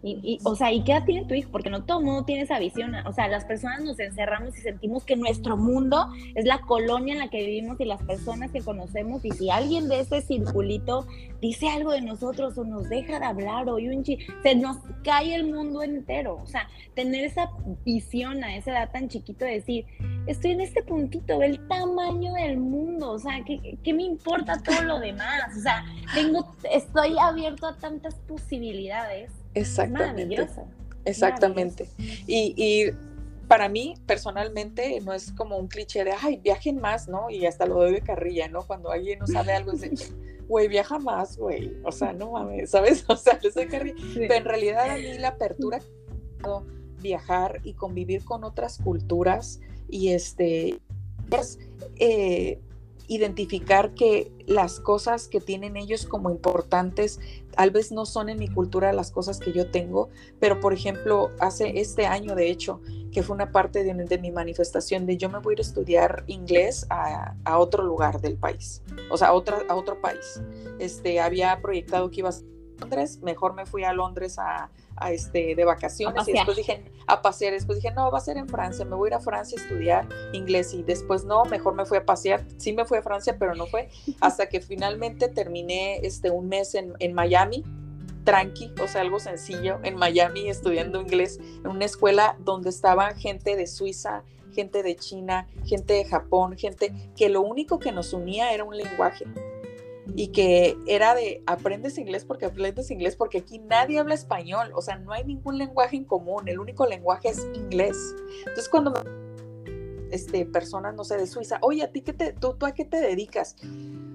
[SPEAKER 1] Y, o sea, ¿y qué edad tiene tu hijo? Porque no todo mundo tiene esa visión. O sea, las personas nos encerramos y sentimos que nuestro mundo es la colonia en la que vivimos y las personas que conocemos. Y si alguien de ese circulito dice algo de nosotros o nos deja de hablar o un se nos cae el mundo entero. O sea, tener esa visión a esa edad tan chiquito de decir, estoy en este puntito, ve el tamaño del mundo. O sea, ¿qué, qué me importa todo lo demás? O sea, tengo, estoy abierto a tantas posibilidades
[SPEAKER 2] Exactamente. Exactamente. Y, para mí, personalmente, no es como un cliché de, ay, viajen más, ¿no? Y hasta lo doy de carrilla, ¿no? Cuando alguien no sabe algo, es de, güey, viaja más, güey. O sea, no mames, ¿sabes? O sea, les doy carrilla. Pero en realidad a mí la apertura, viajar y convivir con otras culturas y este, es, eh, identificar que las cosas que tienen ellos como importantes tal vez no son en mi cultura las cosas que yo tengo, pero por ejemplo, hace este año de hecho, que fue una parte de, mi manifestación de yo me voy a ir a estudiar inglés a, otro lugar del país, o sea, a, otra, a otro país. Este, había proyectado que iba a Londres, mejor me fui a Londres a, este, de vacaciones y después dije, a pasear, después dije, no, va a ser en Francia, me voy a ir a Francia a estudiar inglés y después no, mejor me fui a pasear, sí me fui a Francia, pero no fue, hasta que finalmente terminé este, un mes en, en Miami, tranqui, o sea, algo sencillo, en Miami estudiando inglés, en una escuela donde estaba gente de Suiza, gente de China, gente de Japón, gente que lo único que nos unía era un lenguaje y que era de aprendes inglés porque aprendes inglés porque aquí nadie habla español, o sea, no hay ningún lenguaje en común, el único lenguaje es inglés. Entonces cuando este, personas, no sé, de Suiza, oye, ¿a ti qué te, tú, tú a qué te dedicas?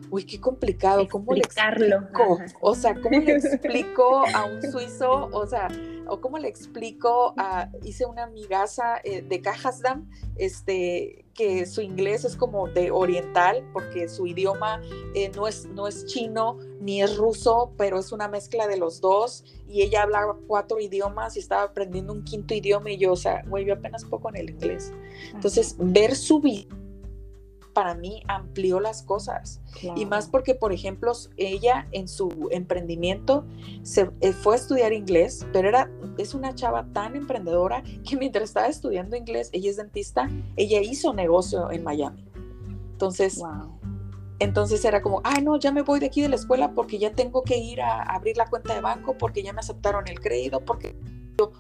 [SPEAKER 2] Uy, qué complicado, ¿cómo le explico? O sea, ¿cómo le explico a un suizo? O sea, o cómo le explico a, hice una amigaza eh, de Cajasdam, este, que su inglés es como de oriental, porque su idioma eh, no, es, no es chino ni es ruso, pero es una mezcla de los dos, y ella hablaba cuatro idiomas y estaba aprendiendo un quinto idioma, y yo, o sea, güey, yo apenas poco en el inglés. Entonces, ver su vida para mí amplió las cosas. Y más porque, por ejemplo, ella en su emprendimiento se eh, fue a estudiar inglés, pero era, es una chava tan emprendedora que mientras estaba estudiando inglés, ella es dentista, ella hizo negocio en Miami. Entonces, entonces era como, ay, no, ya me voy de aquí de la escuela porque ya tengo que ir a, abrir la cuenta de banco, porque ya me aceptaron el crédito, porque yo,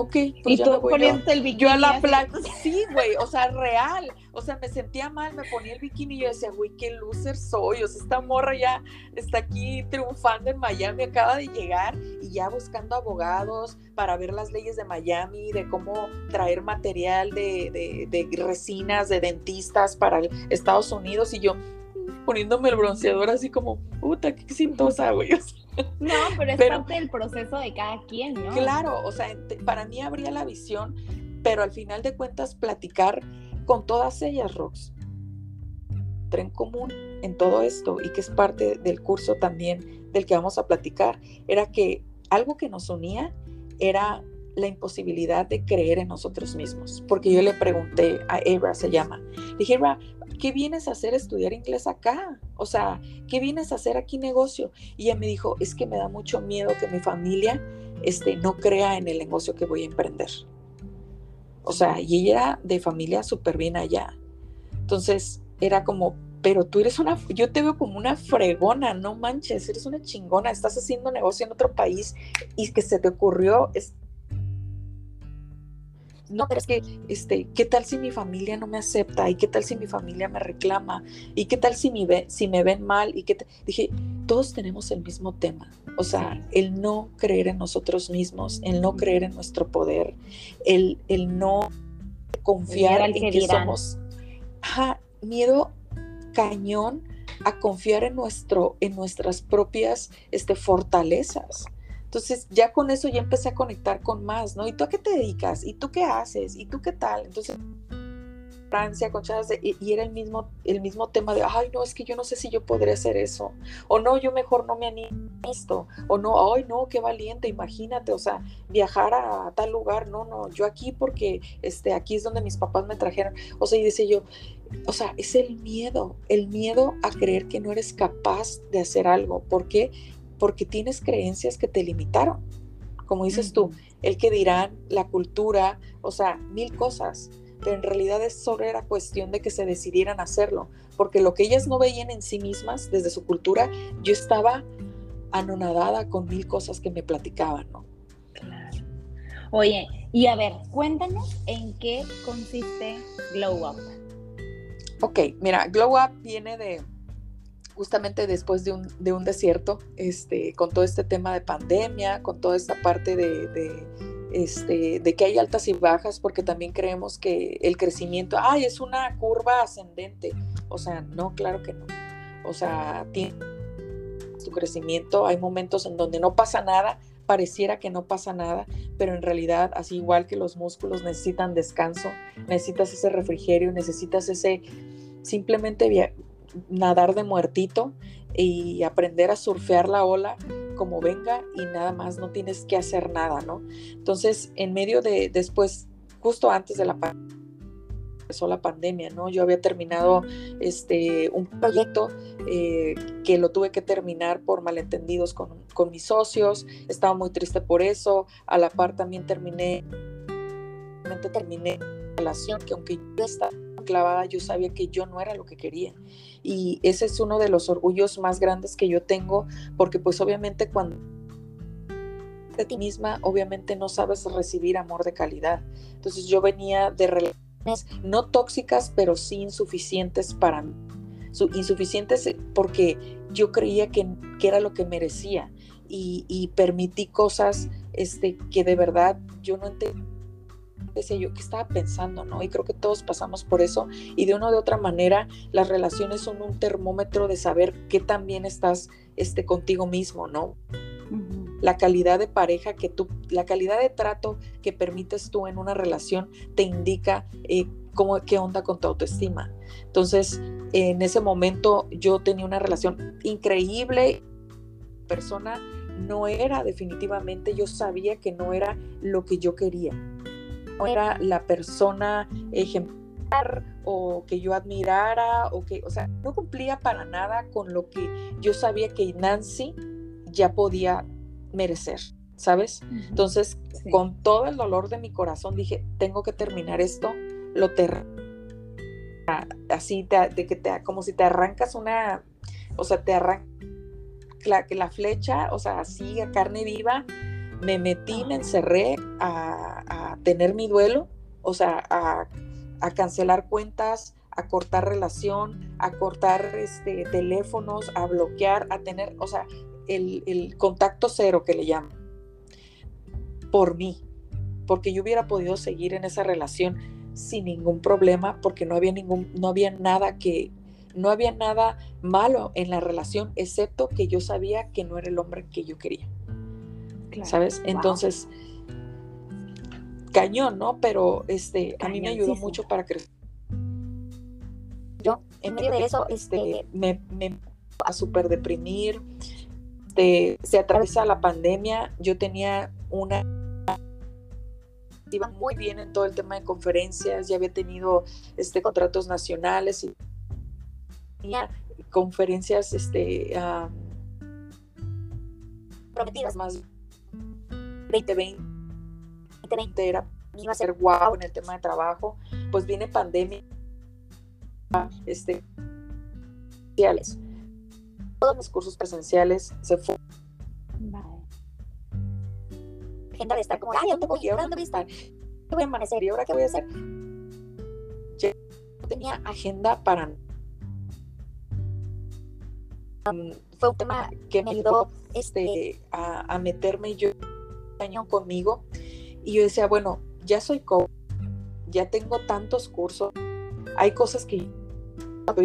[SPEAKER 2] ok, pues
[SPEAKER 1] y tú poniendo el bikini.
[SPEAKER 2] Yo a la playa, sí, güey, o sea, real. O sea, me sentía mal, me ponía el bikini y yo decía, güey, qué loser soy. O sea, esta morra ya está aquí triunfando en Miami, acaba de llegar y ya buscando abogados para ver las leyes de Miami, de cómo traer material de, de, de resinas, de dentistas para Estados Unidos. Y yo, poniéndome el bronceador así como, puta, qué exitosa, güey.
[SPEAKER 1] No, pero es parte del proceso de cada quien, ¿no?
[SPEAKER 2] Claro, o sea, para mí habría la visión, pero al final de cuentas platicar con todas ellas, Rox. En común en todo esto y que es parte del curso también del que vamos a platicar, era que algo que nos unía era la imposibilidad de creer en nosotros mismos. Porque yo le pregunté a Ebra, se llama, dije, Ebra, ¿qué vienes a hacer estudiar inglés acá? O sea, ¿qué vienes a hacer aquí negocio? Y ella me dijo, es que me da mucho miedo que mi familia este, no crea en el negocio que voy a emprender. O sea, y ella era de familia súper bien allá. Entonces, era como, pero tú eres una, yo te veo como una fregona, no manches, eres una chingona, estás haciendo negocio en otro país y que se te ocurrió no, pero es que, este, ¿qué tal si mi familia no me acepta? ¿Y qué tal si mi familia me reclama? ¿Y qué tal si, me, si me ven mal? Y qué dije, todos tenemos el mismo tema. O sea, el no creer en nosotros mismos, el no creer en nuestro poder, el, el no confiar en que, somos. miedo cañón a confiar en, nuestro, en nuestras propias este, fortalezas. Entonces ya con eso ya empecé a conectar con más, ¿no? ¿Y tú a qué te dedicas? ¿Y tú qué haces? ¿Y tú qué tal? Entonces, Francia, con y, y, era el mismo, el mismo tema de, ay, no, es que yo no sé si yo podría hacer eso, o no, yo mejor no me animo a esto, o no, ay, no, qué valiente, imagínate, o sea, viajar a, tal lugar, no, no, yo aquí porque este, aquí es donde mis papás me trajeron, o sea, y decía yo, o sea, es el miedo, el miedo a creer que no eres capaz de hacer algo, ¿por qué? Porque tienes creencias que te limitaron. Como dices tú, el que dirán, la cultura, o sea, mil cosas. Pero en realidad es solo era cuestión de que se decidieran hacerlo, porque lo que ellas no veían en sí mismas desde su cultura, yo estaba anonadada con mil cosas que me platicaban, ¿no?
[SPEAKER 1] Claro. Oye, y a ver, cuéntanos en qué consiste Glow Up.
[SPEAKER 2] Ok, mira, Glow Up viene de, justamente después de un, de un desierto, este, con todo este tema de pandemia, con toda esta parte de, este, de que hay altas y bajas, porque también creemos que el crecimiento, ay, es una curva ascendente. O sea, no, claro que no. O sea, tiene su crecimiento, hay momentos en donde no pasa nada, pareciera que no pasa nada, pero en realidad, así igual que los músculos necesitan descanso, necesitas ese refrigerio, necesitas ese simplemente nadar de muertito y aprender a surfear la ola como venga y nada más, no tienes que hacer nada, ¿no? Entonces, en medio de, después, justo antes de la empezó la pandemia, ¿no? Yo había terminado este, un proyecto eh, que lo tuve que terminar por malentendidos con, con, mis socios, estaba muy triste por eso, a la par también terminé, terminé relación que aunque yo estaba clavada, yo sabía que yo no era lo que quería. Y ese es uno de los orgullos más grandes que yo tengo, porque pues obviamente cuando de ti misma, obviamente no sabes recibir amor de calidad. Entonces yo venía de relaciones no tóxicas, pero sí insuficientes para mí. insuficientes eh, porque yo creía que, que era lo que merecía y, y, permití cosas este, que de verdad yo no entendía decía yo, ¿qué estaba pensando? ¿no? Y creo que todos pasamos por eso y de una u otra manera las relaciones son un termómetro de saber qué tan bien estás este, contigo mismo, ¿no? La calidad de pareja que tú, la calidad de trato que permites tú en una relación te indica eh, cómo, qué onda con tu autoestima. Entonces, en ese momento yo tenía una relación increíble, persona no era definitivamente, yo sabía que no era lo que yo quería era la persona ejemplar o que yo admirara o que, o sea, no cumplía para nada con lo que yo sabía que Nancy ya podía merecer, ¿sabes? Entonces, con todo el dolor de mi corazón dije, tengo que terminar esto, lo ter así de que te como si te arrancas una, o sea, te arranca la, la flecha, o sea, así a carne viva, me metí, me encerré a, a tener mi duelo, o sea, a a cancelar cuentas, a cortar relación, a cortar este, teléfonos, a bloquear, a tener, o sea, el, contacto cero que le llaman, por mí, porque yo hubiera podido seguir en esa relación sin ningún problema, porque no había ningún, no había nada que, no había nada malo en la relación, excepto que yo sabía que no era el hombre que yo quería. ¿Sabes? Entonces, cañón, ¿no? Pero este, a mí me ayudó mucho para crecer. Yo, en medio de eso, este, me, me a súper deprimir. se atraviesa la pandemia. Yo tenía una iba muy bien en todo el tema de conferencias, ya había tenido este contratos nacionales y tenía conferencias este prometidas más 2020 era, iba a ser guau en el tema de trabajo, pues viene pandemia, este, todos los cursos presenciales se fue. Agenda de estar como, ay, ¿dónde voy? ¿Ahora dónde voy a estar? ¿Qué voy a amanecer? ¿Y ahora qué voy a hacer? no tenía agenda para fue un tema que me ayudó este, a, a meterme yo año conmigo y yo decía, bueno, ya soy coach, ya tengo tantos cursos, hay cosas que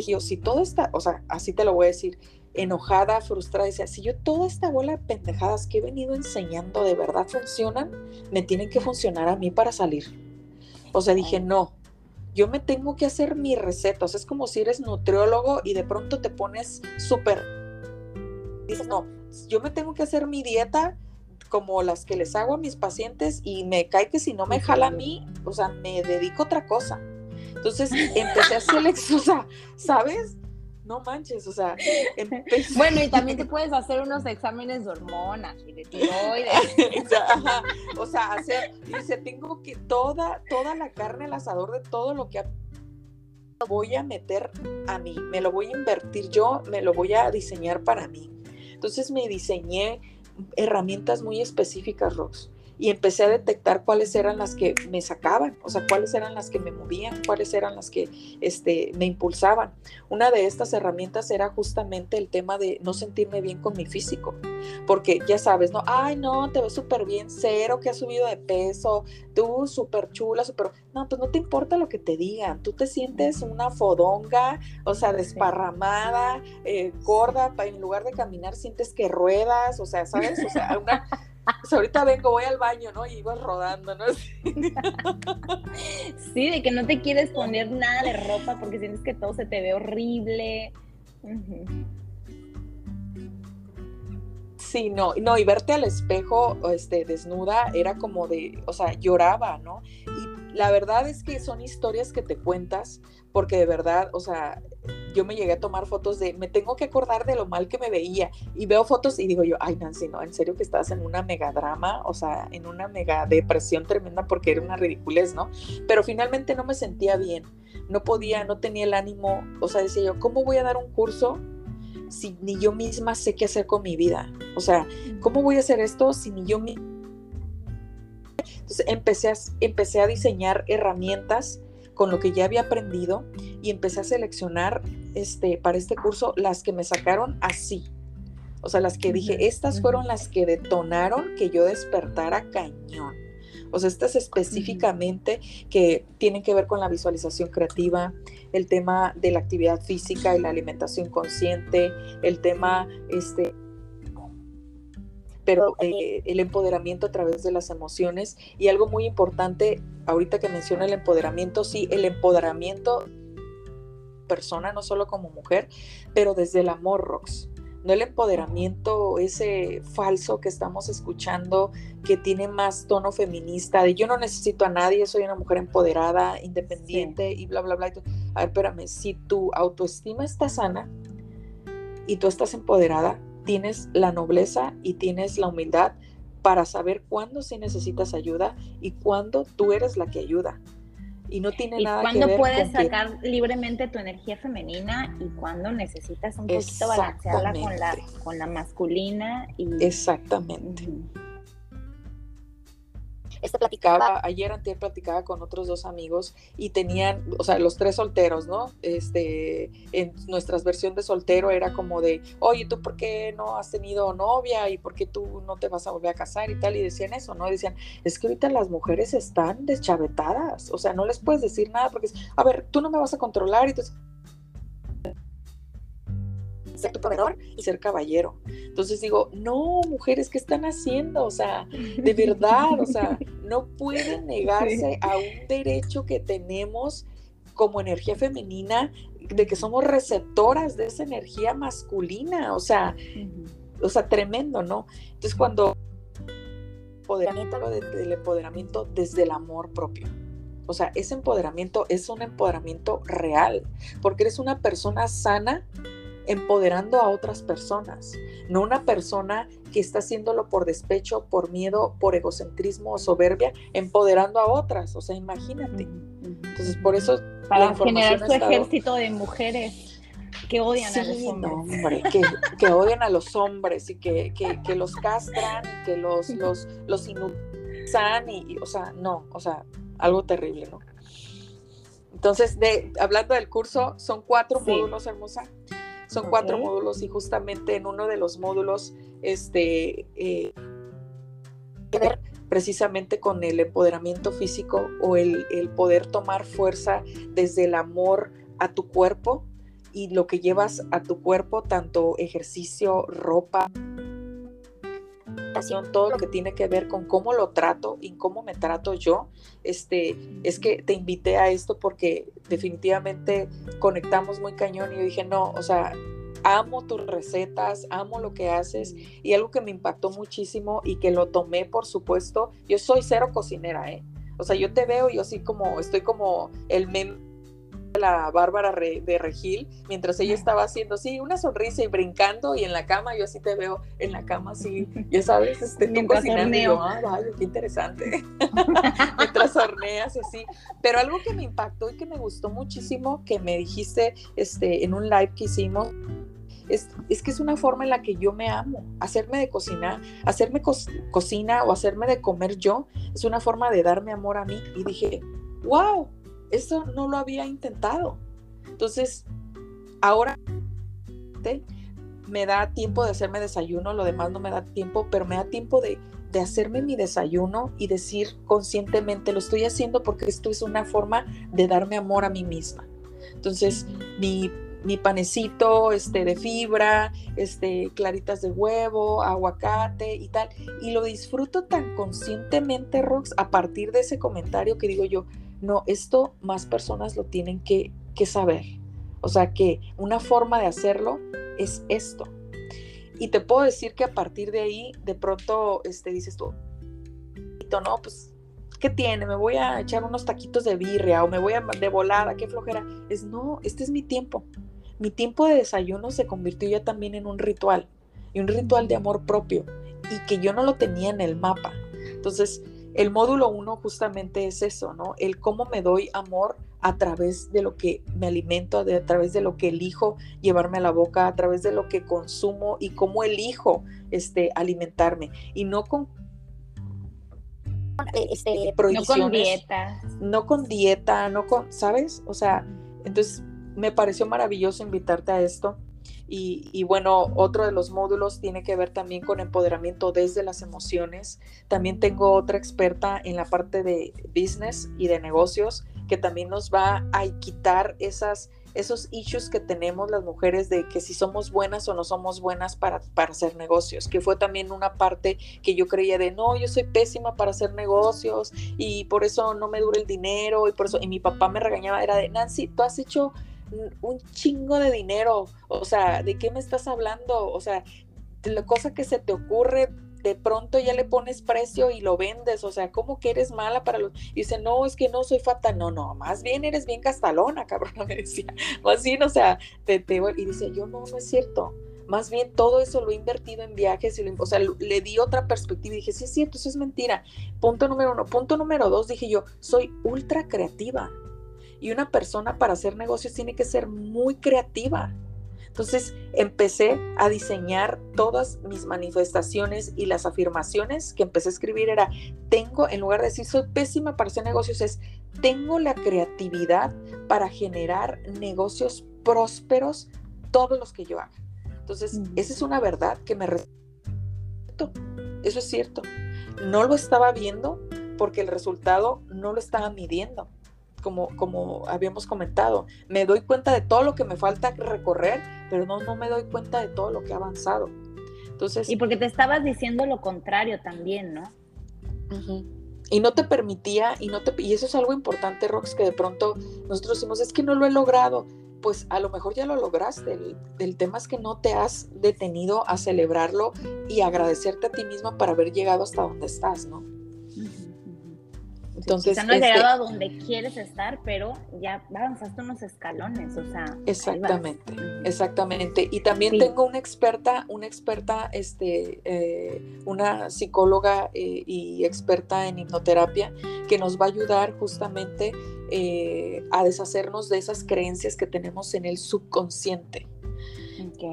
[SPEAKER 2] yo, si todo está, o sea, así te lo voy a decir, enojada, frustrada, decía, si yo toda esta bola de pendejadas que he venido enseñando de verdad funcionan, me tienen que funcionar a mí para salir. O sea, dije, no, yo me tengo que hacer mi receta. O sea, es como si eres nutriólogo y de pronto te pones súper... Dices, no, yo me tengo que hacer mi dieta como las que les hago a mis pacientes y me cae que si no me jala a mí, o sea, me dedico a otra cosa. Entonces empecé a hacer, o sea, ¿sabes? No manches, o sea,
[SPEAKER 1] empecé... Bueno, y también te puedes hacer unos exámenes de hormonas y de tiroides.
[SPEAKER 2] o sea, hacer, dice, tengo que toda, toda la carne al asador de todo lo que voy a meter a mí, me lo voy a invertir yo, me lo voy a diseñar para mí. Entonces me diseñé herramientas muy específicas, Rox y empecé a detectar cuáles eran las que me sacaban, o sea, cuáles eran las que me movían, cuáles eran las que este, me impulsaban. Una de estas herramientas era justamente el tema de no sentirme bien con mi físico, porque ya sabes, ¿no? Ay, no, te ves súper bien, cero que has subido de peso, tú súper chula, súper... No, pues no te importa lo que te digan, tú te sientes una fodonga, o sea, desparramada, eh, gorda, en lugar de caminar sientes que ruedas, o sea, ¿sabes? O sea, una pues ahorita vengo, voy al baño, ¿no? Y ibas rodando, ¿no?
[SPEAKER 1] Sí. de que no te quieres poner nada de ropa porque sientes que todo se te ve horrible.
[SPEAKER 2] Sí, no, no, y verte al espejo, este, desnuda, era como de, o sea, lloraba, ¿no? Y la verdad es que son historias que te cuentas, porque de verdad, o sea, yo me llegué a tomar fotos de, me tengo que acordar de lo mal que me veía y veo fotos y digo yo, ay Nancy, no, en serio que estás en una megadrama, o sea, en una mega depresión tremenda porque era una ridiculez, ¿no? Pero finalmente no me sentía bien, no podía, no tenía el ánimo, o sea, decía yo, ¿cómo voy a dar un curso si ni yo misma sé qué hacer con mi vida? O sea, ¿cómo voy a hacer esto si ni yo misma... Entonces empecé a, empecé a diseñar herramientas con lo que ya había aprendido y empecé a seleccionar este, para este curso las que me sacaron así. O sea, las que dije, estas fueron las que detonaron que yo despertara cañón. O sea, estas específicamente que tienen que ver con la visualización creativa, el tema de la actividad física y la alimentación consciente, el tema este, pero eh, el empoderamiento a través de las emociones. Y algo muy importante, ahorita que menciona el empoderamiento, sí, el empoderamiento persona, no solo como mujer, pero desde el amor, Rox, no el empoderamiento ese falso que estamos escuchando que tiene más tono feminista de yo no necesito a nadie, soy una mujer empoderada, independiente y bla, bla, bla. A ver, espérame, si tu autoestima está sana y tú estás empoderada, tienes la nobleza y tienes la humildad para saber cuándo sí necesitas ayuda y cuándo tú eres la que ayuda y no tiene nada
[SPEAKER 1] que ver puedes sacar libremente tu energía femenina y cuando necesitas un poquito balancearla con la, con la masculina. Y...
[SPEAKER 2] Exactamente. Este platicaba, ayer antes platicaba con otros dos amigos y tenían, o sea, los tres solteros, ¿no? Este, en nuestra versión de soltero era como de, oye, ¿tú por qué no has tenido novia? ¿Y por qué tú no te vas a volver a casar? Y tal, y decían eso, ¿no? decían, es que ahorita las mujeres están deschavetadas, o sea, no les puedes decir nada porque, a ver, tú no me vas a controlar y entonces ser tu proveedor y ser caballero. Entonces digo, no, mujeres, ¿qué están haciendo? O sea, de verdad, o sea, no pueden negarse a un derecho que tenemos como energía femenina, de que somos receptoras de esa energía masculina, o sea, o sea, tremendo, ¿no? Entonces cuando empoderamiento del empoderamiento desde el amor propio. O sea, ese empoderamiento es un empoderamiento real, porque eres una persona sana empoderando a otras personas, no una persona que está haciéndolo por despecho, por miedo, por egocentrismo o soberbia, empoderando a otras. O sea, imagínate. Entonces, por eso...
[SPEAKER 1] Para generar su ejército de mujeres que odian a los hombres.
[SPEAKER 2] que, odian a los hombres y que, los castran y que los, los, los inutilizan y, o sea, no, o sea, algo terrible, ¿no? Entonces, de, hablando del curso, son cuatro módulos, hermosa. Son cuatro módulos y justamente en uno de los módulos, este, eh, precisamente con el empoderamiento físico o el, el poder tomar fuerza desde el amor a tu cuerpo y lo que llevas a tu cuerpo, tanto ejercicio, ropa, todo lo que tiene que ver con cómo lo trato y cómo me trato yo, este, es que te invité a esto porque definitivamente conectamos muy cañón y yo dije, no, o sea, amo tus recetas, amo lo que haces y algo que me impactó muchísimo y que lo tomé, por supuesto, yo soy cero cocinera, ¿eh? O sea, yo te veo y yo así como, estoy como el meme la Bárbara de Regil, mientras ella estaba haciendo así una sonrisa y brincando y en la cama, yo así te veo en la cama así, ya sabes, este, tú cocinando y yo, ah, vaya, qué interesante, mientras horneas así, pero algo que me impactó y que me gustó muchísimo, que me dijiste este, en un live que hicimos, es, es, que es una forma en la que yo me amo. Hacerme de cocinar, hacerme cocina o hacerme de comer yo, es una forma de darme amor a mí. Y dije, wow, eso no lo había intentado. Entonces, ahora me da tiempo de hacerme desayuno, lo demás no me da tiempo, pero me da tiempo de, de hacerme mi desayuno y decir conscientemente, lo estoy haciendo porque esto es una forma de darme amor a mí misma. Entonces, mi, mi panecito este, de fibra, este, claritas de huevo, aguacate y tal, y lo disfruto tan conscientemente, Rox, a partir de ese comentario que digo yo, no, esto más personas lo tienen que, saber. O sea que una forma de hacerlo es esto. Y te puedo decir que a partir de ahí, de pronto, este, dices tú, no, pues, ¿qué tiene? Me voy a echar unos taquitos de birria o me voy a de volada, qué flojera. Es no, este es mi tiempo. Mi tiempo de desayuno se convirtió ya también en un ritual y un ritual de amor propio y que yo no lo tenía en el mapa. Entonces, el módulo 1 justamente es eso, ¿no? El cómo me doy amor a través de lo que me alimento, a través de lo que elijo llevarme a la boca, a través de lo que consumo y cómo elijo este, alimentarme. Y no con
[SPEAKER 1] este, no con dieta.
[SPEAKER 2] No con dieta, no con, ¿sabes? O sea, entonces me pareció maravilloso invitarte a esto. Y, bueno, otro de los módulos tiene que ver también con empoderamiento desde las emociones. También tengo otra experta en la parte de business y de negocios que también nos va a quitar esas, esos issues que tenemos las mujeres de que si somos buenas o no somos buenas para, para hacer negocios, que fue también una parte que yo creía de, no, yo soy pésima para hacer negocios y por eso no me dura el dinero y por eso, y mi papá me regañaba, era de, Nancy, tú has hecho un chingo de dinero, o sea, ¿de qué me estás hablando? O sea, la cosa que se te ocurre, de pronto ya le pones precio y lo vendes, o sea, ¿cómo que eres mala para los...? Y dice, no, es que no soy fatal, no, no, más bien eres bien castalona, cabrón, me decía, más bien, o sea, te, te... y dice, yo no, no es cierto, más bien todo eso lo he invertido en viajes, y lo, o sea, le di otra perspectiva y dije, sí es cierto, eso es mentira. Punto número uno. Punto número dos, dije yo, soy ultra creativa. Y una persona para hacer negocios tiene que ser muy creativa. Entonces empecé a diseñar todas mis manifestaciones y las afirmaciones que empecé a escribir era, tengo, en lugar de decir soy pésima para hacer negocios, es, tengo la creatividad para generar negocios prósperos, todos los que yo haga. Entonces, esa es una verdad que me... Eso es cierto. No lo estaba viendo porque el resultado no lo estaba midiendo como, como habíamos comentado. Me doy cuenta de todo lo que me falta recorrer, pero no, no me doy cuenta de todo lo que ha avanzado. Entonces,
[SPEAKER 1] y porque te estabas diciendo lo contrario también, ¿no?
[SPEAKER 2] Y no te permitía, y, no te, y eso es algo importante, Rox, que de pronto nosotros decimos, es que no lo he logrado. Pues a lo mejor ya lo lograste. El, el tema es que no te has detenido a celebrarlo y agradecerte a ti misma para haber llegado hasta donde estás, ¿no?
[SPEAKER 1] Entonces, no has llegado a donde quieres estar, pero ya avanzaste unos escalones, o sea.
[SPEAKER 2] Exactamente, exactamente. Y también tengo una experta, una experta, este, eh, una psicóloga eh, y experta en hipnoterapia que nos va a ayudar justamente eh, a deshacernos de esas creencias que tenemos en el subconsciente.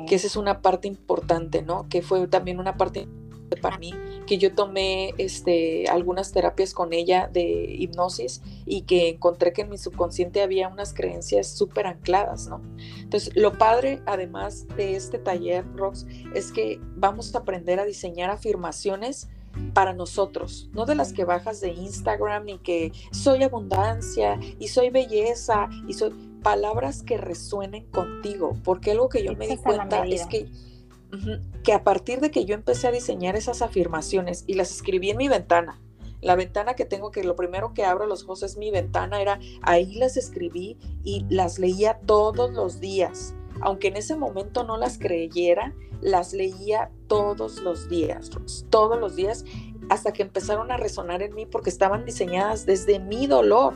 [SPEAKER 2] Que esa es una parte importante, ¿no? Que fue también una parte para mí, que yo tomé este, algunas terapias con ella de hipnosis y que encontré que en mi subconsciente había unas creencias súper ancladas, ¿no? Entonces, lo padre, además de este taller, Rox, es que vamos a aprender a diseñar afirmaciones para nosotros, no de las que bajas de Instagram y que soy abundancia y soy belleza y soy palabras que resuenen contigo, porque algo que yo me di cuenta es que que a partir de que yo empecé a diseñar esas afirmaciones y las escribí en mi ventana, la ventana que tengo, que lo primero que abro los ojos es mi ventana, era ahí las escribí y las leía todos los días. Aunque en ese momento no las creyera, las leía todos los días, todos los días, hasta que empezaron a resonar en mí porque estaban diseñadas desde mi dolor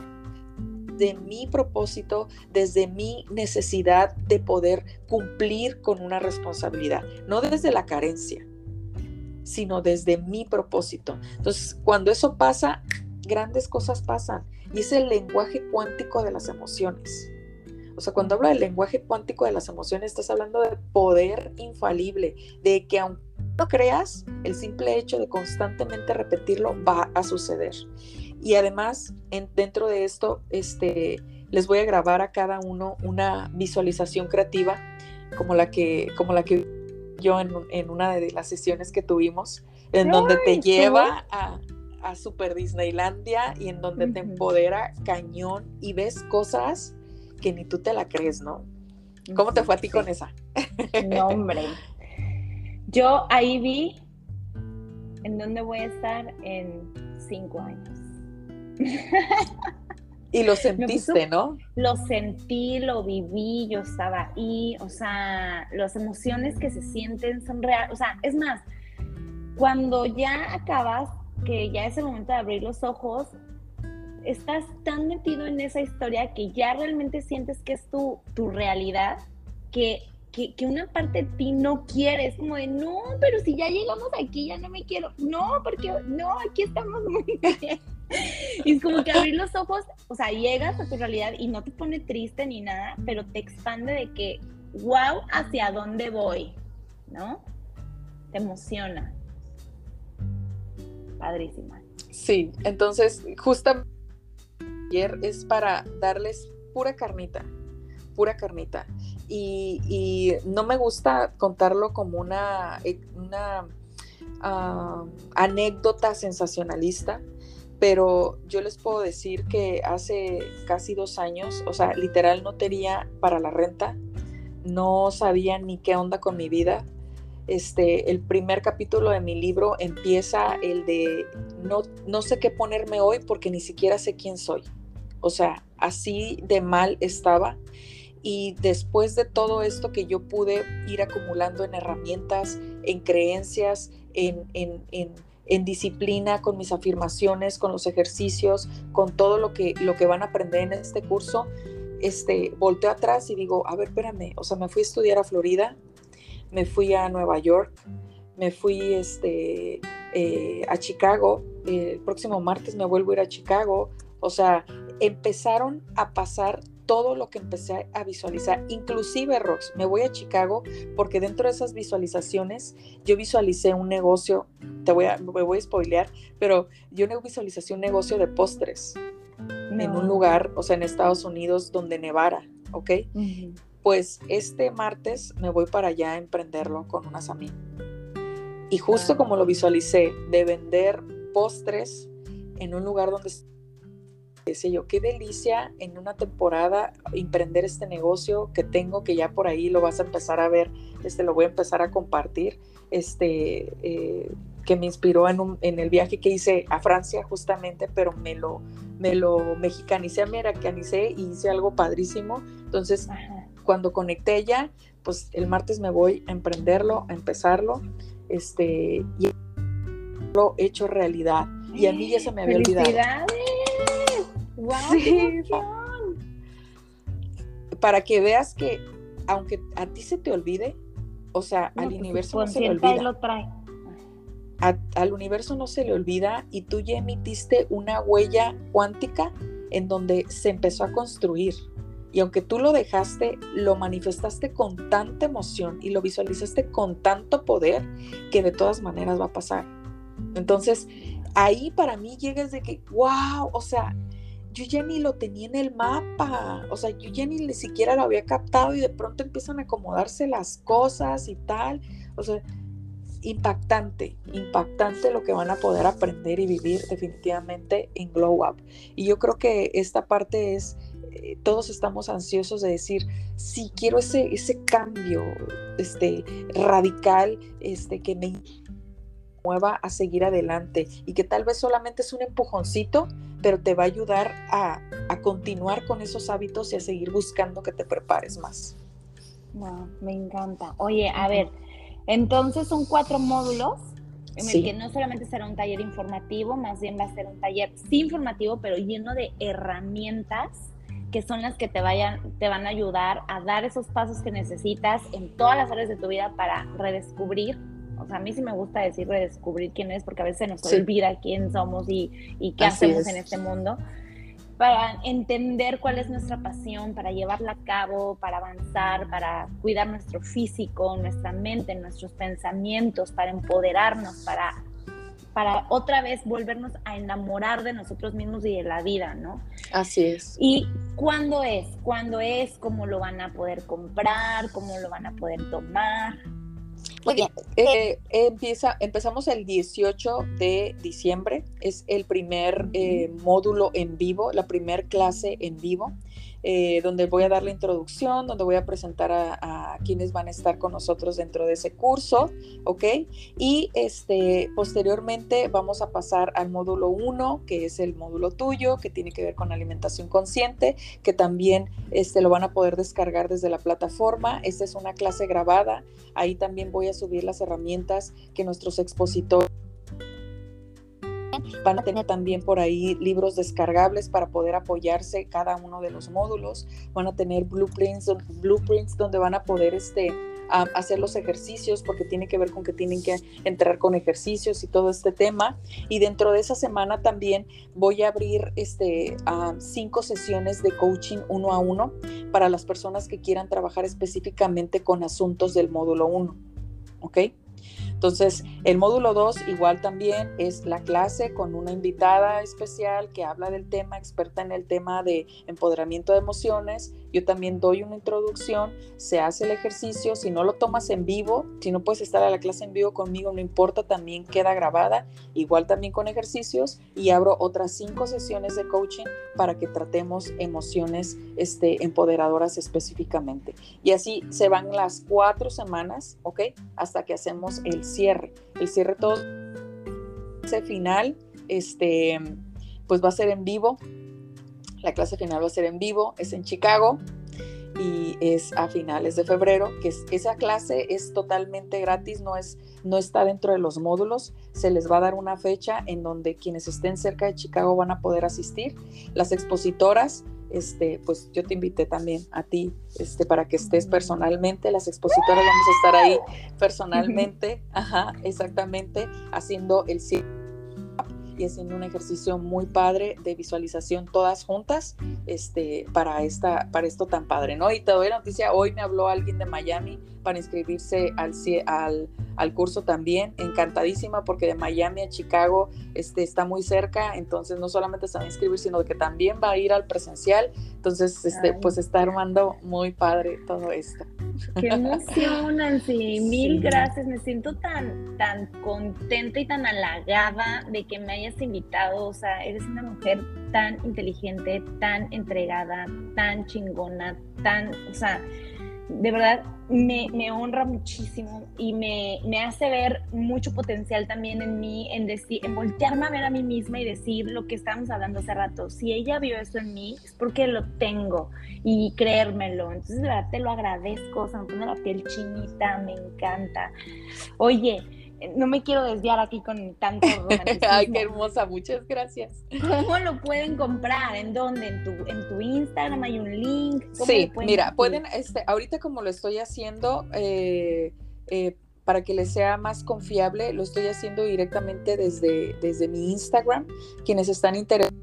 [SPEAKER 2] de mi propósito, desde mi necesidad de poder cumplir con una responsabilidad, no desde la carencia, sino desde mi propósito. Entonces, cuando eso pasa, grandes cosas pasan y es el lenguaje cuántico de las emociones. O sea, cuando hablo del lenguaje cuántico de las emociones, estás hablando de poder infalible, de que aunque no creas, el simple hecho de constantemente repetirlo va a suceder. Y además, dentro de esto, este, les voy a grabar a cada uno una visualización creativa como la que, como la que yo en, una de las sesiones que tuvimos, en donde te lleva a, a, Super Disneylandia y en donde te empodera cañón y ves cosas que ni tú te la crees, ¿no? ¿Cómo te fue a ti con esa?
[SPEAKER 1] No, hombre. Yo ahí vi en dónde voy a estar en cinco años.
[SPEAKER 2] Y lo sentiste, ¿no?
[SPEAKER 1] Lo sentí, lo viví, yo estaba ahí, o sea, las emociones que se sienten son reales, o sea, es más, cuando ya acabas, que ya es el momento de abrir los ojos, estás tan metido en esa historia que ya realmente sientes que es tu, tu realidad, que que, una parte de ti no quiere, es como de, no, pero si ya llegamos aquí, ya no me quiero, no, porque no, aquí estamos muy bien. Y es como que abrir los ojos, o sea, llegas a tu realidad y no te pone triste ni nada, pero te expande de que, wow, hacia dónde voy, ¿no? Te emociona. Padrísima.
[SPEAKER 2] Sí, entonces, justamente ayer es para darles pura carnita, pura carnita y, no me gusta contarlo como una, eh, una ah, anécdota sensacionalista, pero yo les puedo decir que hace casi dos años, o sea, literal no tenía para la renta, no sabía ni qué onda con mi vida. Este, el primer capítulo de mi libro empieza el de no, no sé qué ponerme hoy porque ni siquiera sé quién soy. O sea, así de mal estaba y después de todo esto que yo pude ir acumulando en herramientas, en creencias, en, en, disciplina, con mis afirmaciones, con los ejercicios, con todo lo que, lo que van a aprender en este curso, este, volteo atrás y digo, a ver, espérame, o sea, me fui a estudiar a Florida, me fui a Nueva York, me fui este, eh, a Chicago, el próximo martes me vuelvo a ir a Chicago, o sea, empezaron a pasar todo lo que empecé a visualizar, inclusive Rox, me voy a Chicago porque dentro de esas visualizaciones yo visualicé un negocio, te voy a, me voy a spoilear, pero yo visualicé un negocio de postres en un lugar, o sea, en Estados Unidos donde nevara, ¿ok? Pues este martes me voy para allá a emprenderlo con unas amigas. Y justo como lo visualicé, de vender postres en un lugar donde decía yo, qué delicia en una temporada emprender este negocio que tengo, que ya por ahí lo vas a empezar a ver, este, lo voy a empezar a compartir, este, eh, que me inspiró en, un, en, el viaje que hice a Francia justamente, pero me lo, me lo mexicanicé, americanicé y hice algo padrísimo. Entonces, cuando conecté ya, pues el martes me voy a emprenderlo, a empezarlo, este, y lo he hecho realidad. Y a mí ya se me había olvidado. ¡Wow! Para que veas que, aunque a ti se te olvide, o sea, al pues, universo no se le olvida. Lo trae. al universo no se le olvida y tú ya emitiste una huella cuántica en donde se empezó a construir. Y aunque tú lo dejaste, lo manifestaste con tanta emoción y lo visualizaste con tanto poder que de todas maneras va a pasar. Entonces, ahí para mí llegas de que, wow, o sea, yo ya ni lo tenía en el mapa, o sea, yo ya ni siquiera lo había captado y de pronto empiezan a acomodarse las cosas y tal, o sea, impactante, impactante lo que van a poder aprender y vivir definitivamente en Glow Up. Y yo creo que esta parte es, eh, todos estamos ansiosos de decir, sí, quiero ese, ese cambio este, radical este, que me mueva a seguir adelante y que tal vez solamente es un empujoncito, pero te va a ayudar a, continuar con esos hábitos y a seguir buscando que te prepares más.
[SPEAKER 1] me encanta. Oye, a ver, entonces son cuatro módulos en el que no solamente será un taller informativo, más bien va a ser un taller sí informativo, pero lleno de herramientas que son las que te vayan, te van a ayudar a dar esos pasos que necesitas en todas las áreas de tu vida para redescubrir o sea, a mí sí me gusta decir redescubrir quién es, porque a veces nos olvida quién somos y, qué hacemos en este mundo, para entender cuál es nuestra pasión, para llevarla a cabo, para avanzar, para cuidar nuestro físico, nuestra mente, nuestros pensamientos, para empoderarnos, para, para otra vez volvernos a enamorar de nosotros mismos y de la vida, ¿no?
[SPEAKER 2] Así es.
[SPEAKER 1] ¿Y cuándo es? ¿Cuándo es? ¿Cómo lo van a poder comprar? ¿Cómo lo van a poder tomar?
[SPEAKER 2] Eh, empieza, empezamos el 18 de diciembre, es el primer eh, módulo en vivo, la primera clase en vivo. Eh, donde voy a dar la introducción, donde voy a presentar a, quienes van a estar con nosotros dentro de ese curso, ¿ok? Y este, posteriormente vamos a pasar al módulo 1, que es el módulo tuyo, que tiene que ver con alimentación consciente, que también este, lo van a poder descargar desde la plataforma. Esta es una clase grabada, ahí también voy a subir las herramientas que nuestros expositores Van a tener también por ahí libros descargables para poder apoyarse cada uno de los módulos. Van a tener blueprints, blueprints donde van a poder este, hacer los ejercicios porque tiene que ver con que tienen que entrar con ejercicios y todo este tema. Y dentro de esa semana también voy a abrir este, cinco sesiones de coaching uno a uno para las personas que quieran trabajar específicamente con asuntos del módulo 1. ¿Ok? Entonces, el módulo 2 igual también es la clase con una invitada especial que habla del tema, experta en el tema de empoderamiento de emociones. Yo también doy una introducción, se hace el ejercicio, si no lo tomas en vivo, si no puedes estar a la clase en vivo conmigo, no importa, también queda grabada, igual también con ejercicios y abro otras cinco sesiones de coaching para que tratemos emociones este, empoderadoras específicamente. Y así se van las cuatro semanas, ¿ok? Hasta que hacemos el cierre. El cierre todo clase final, este, pues va a ser en vivo. La clase final va a ser en vivo, es en Chicago. y es a finales de febrero, que esa clase es totalmente gratis, no, es, no está dentro de los módulos, se les va a dar una fecha en donde quienes estén cerca de Chicago van a poder asistir. Las expositoras, este, pues yo te invité también a ti, este, para que estés personalmente, las expositoras vamos a estar ahí personalmente, ajá, exactamente, haciendo el y haciendo un ejercicio muy padre de visualización todas juntas este, para, esta, para esto tan padre, ¿no? Y te doy la noticia, hoy me habló alguien de Miami para inscribirse al, al, al curso también, encantadísima porque de Miami a Chicago este, está muy cerca, entonces no solamente se va a inscribir, sino que también va a ir al presencial, entonces este, pues está armando muy padre todo esto.
[SPEAKER 1] Qué emoción, Nancy. Mil gracias. Me siento tan, tan contenta y tan halagada de que me hayas invitado. O sea, eres una mujer tan inteligente, tan entregada, tan chingona, tan, o sea, de verdad me, honra muchísimo y me, hace ver mucho potencial también en mí, en, decir, en voltearme a ver a mí misma y decir lo que estábamos hablando hace rato. Si ella vio eso en mí, es porque lo tengo y creérmelo. Entonces, de verdad, te lo agradezco, se me pone la piel chinita, me encanta. Oye, no me quiero desviar aquí con tanto romanticismo.
[SPEAKER 2] Ay, qué hermosa, muchas gracias.
[SPEAKER 1] ¿Cómo lo pueden comprar? ¿En dónde? ¿En tu, en tu Instagram hay un link?
[SPEAKER 2] Sí, mira, pueden, este, ahorita como lo estoy haciendo, eh, eh, para que les sea más confiable, lo estoy haciendo directamente desde, desde mi Instagram. Quienes están interesados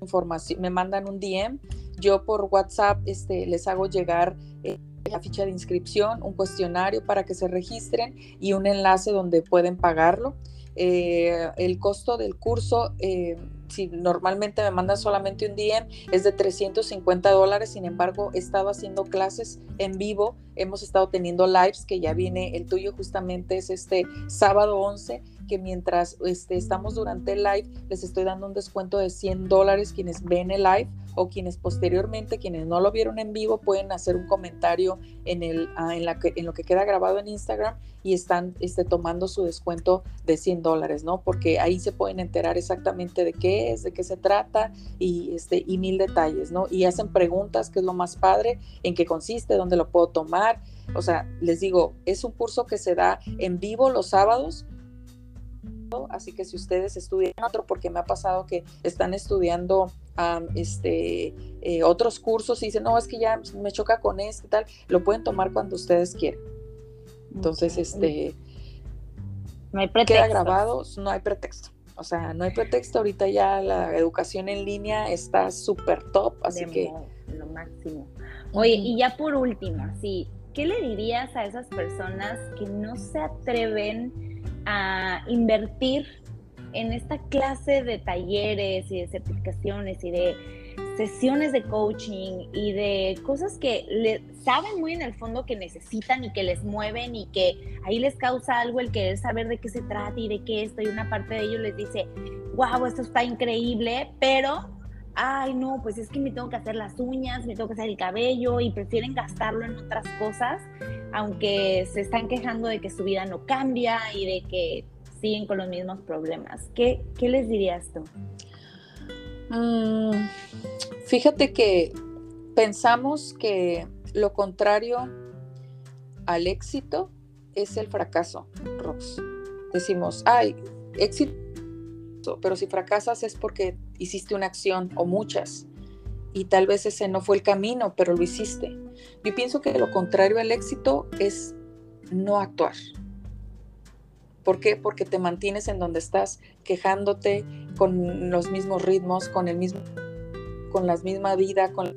[SPEAKER 2] información, me mandan un DM. Yo por WhatsApp este, les hago llegar... Eh, la ficha de inscripción, un cuestionario para que se registren y un enlace donde pueden pagarlo. Eh, el costo del curso, eh, si normalmente me mandan solamente un DM, es de 350 dólares. Sin embargo, he estado haciendo clases en vivo, hemos estado teniendo lives, que ya viene el tuyo justamente es este sábado 11 que mientras este, estamos durante el live, les estoy dando un descuento de 100 dólares quienes ven el live o quienes posteriormente, quienes no lo vieron en vivo, pueden hacer un comentario en, el, ah, en, lo que queda grabado en Instagram y están este, tomando su descuento de 100 dólares, ¿no? Porque ahí se pueden enterar exactamente de qué es, de qué se trata y, este, y mil detalles, ¿no? Y hacen preguntas, que es lo más padre, en qué consiste, dónde lo puedo tomar. O sea, les digo, es un curso que se da en vivo los sábados así que si ustedes estudian otro, porque me ha pasado que están estudiando este, eh, otros cursos y dicen, no, es que ya me choca con este tal, lo pueden tomar cuando ustedes quieran. Entonces, este,
[SPEAKER 1] no hay pretexto.
[SPEAKER 2] Queda grabado, no hay pretexto. O sea, no hay pretexto, ahorita ya la educación en línea está súper top, así que...
[SPEAKER 1] Lo máximo. Oye, y ya por último, sí, ¿qué le dirías a esas personas que no se atreven a invertir en esta clase de talleres y de certificaciones y de sesiones de coaching y de cosas que le, saben muy en el fondo que necesitan y que les mueven y que ahí les causa algo el querer saber de qué se trata y de qué esto. Y una parte de ellos les dice, wow, esto está increíble, pero, ay no, pues es que me tengo que hacer las uñas, me tengo que hacer el cabello y prefieren gastarlo en otras cosas aunque se están quejando de que su vida no cambia y de que siguen con los mismos problemas. ¿Qué, les dirías tú?
[SPEAKER 2] Mm, fíjate que pensamos que lo contrario al éxito es el fracaso, Rox. Decimos, ay, éxito, pero si fracasas es porque hiciste una acción o muchas y tal vez ese no fue el camino, pero lo hiciste. Yo pienso que lo contrario al éxito es no actuar. ¿Por qué? Porque te mantienes en donde estás, quejándote con los mismos ritmos, con el mismo, con la misma vida, con.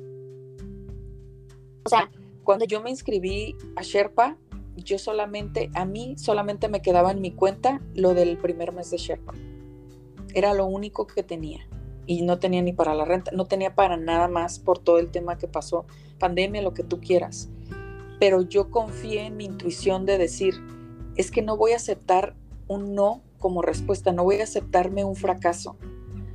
[SPEAKER 2] O sea, cuando yo me inscribí a Sherpa, yo solamente, a mí solamente me quedaba en mi cuenta lo del primer mes de Sherpa. Era lo único que tenía y no tenía ni para la renta, no tenía para nada más por todo el tema que pasó, pandemia, lo que tú quieras. Pero yo confié en mi intuición de decir, es que no voy a aceptar un no como respuesta, no voy a aceptarme un fracaso.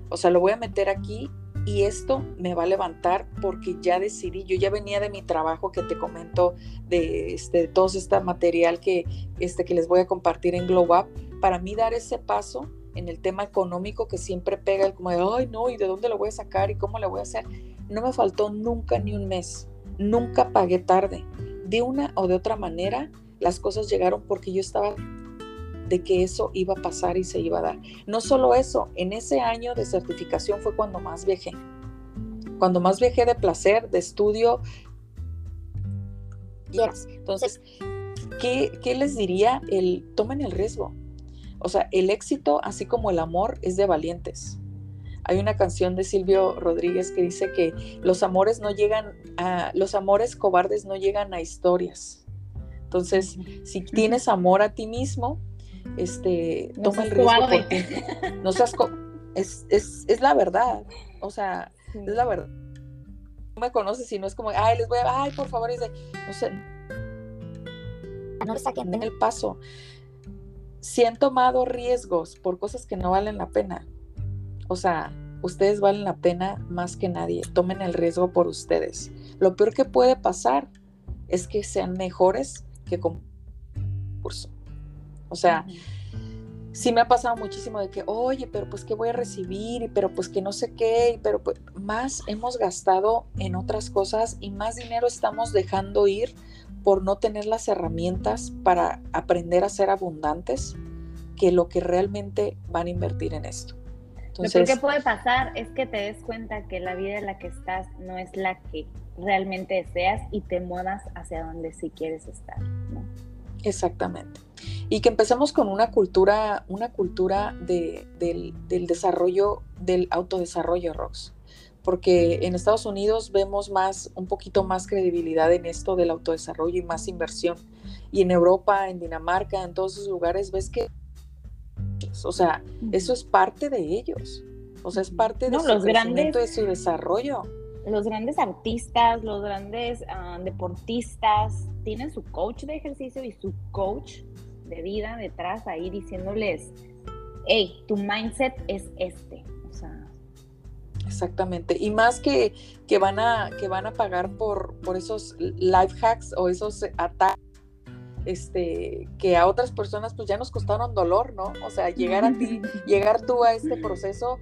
[SPEAKER 2] O sea, lo voy a meter aquí y esto me va a levantar porque ya decidí, yo ya venía de mi trabajo que te comento de, este, de todo este material que, este, que les voy a compartir en Glow Up. Para mí dar ese paso en el tema económico que siempre pega el como de, ay no, ¿y de dónde lo voy a sacar y cómo lo voy a hacer? No me faltó nunca ni un mes nunca pagué tarde. De una o de otra manera, las cosas llegaron porque yo estaba de que eso iba a pasar y se iba a dar. No solo eso, en ese año de certificación fue cuando más viajé. Cuando más viajé de placer, de estudio. Entonces, ¿qué, ¿qué, les diría? El tomen el riesgo. O sea, el éxito, así como el amor, es de valientes. Hay una canción de Silvio Rodríguez que dice que los amores no llegan a, los amores cobardes no llegan a historias. Entonces, si tienes amor a ti mismo, este, toma el riesgo por ti. No seas es, es, es, la verdad. O sea, es la verdad. No me conoces y no es como, ay, les voy a, ay, por favor, dice, no sé. No saquen el paso. Si han tomado riesgos por cosas que no valen la pena, o sea, ustedes valen la pena más que nadie. Tomen el riesgo por ustedes. Lo peor que puede pasar es que sean mejores que con curso. O sea, sí me ha pasado muchísimo de que, oye, pero pues qué voy a recibir, y pero pues que no sé qué, pero pues más hemos gastado en otras cosas y más dinero estamos dejando ir por no tener las herramientas para aprender a ser abundantes que lo que realmente van a invertir en esto.
[SPEAKER 1] Entonces, lo que puede pasar es que te des cuenta que la vida en la que estás no es la que realmente deseas y te muevas hacia donde sí quieres estar. ¿no?
[SPEAKER 2] Exactamente y que empecemos con una cultura, una cultura de, del, del, desarrollo, del autodesarrollo, Rox. Porque en Estados Unidos vemos más, un poquito más credibilidad en esto del autodesarrollo y más inversión. Y en Europa, en Dinamarca, en todos esos lugares, ves que, o sea, eso es parte de ellos. O sea, es parte de su crecimiento, de su desarrollo
[SPEAKER 1] los grandes artistas, los grandes ah, deportistas tienen su coach de ejercicio y su coach de vida detrás ahí diciéndoles, hey, tu mindset es este.
[SPEAKER 2] Exactamente. Y más que, que, van, a, que van a pagar por, por esos life hacks o esos ataques este, que a otras personas pues ya nos costaron dolor, ¿no? O sea, llegar a ti, llegar tú a este proceso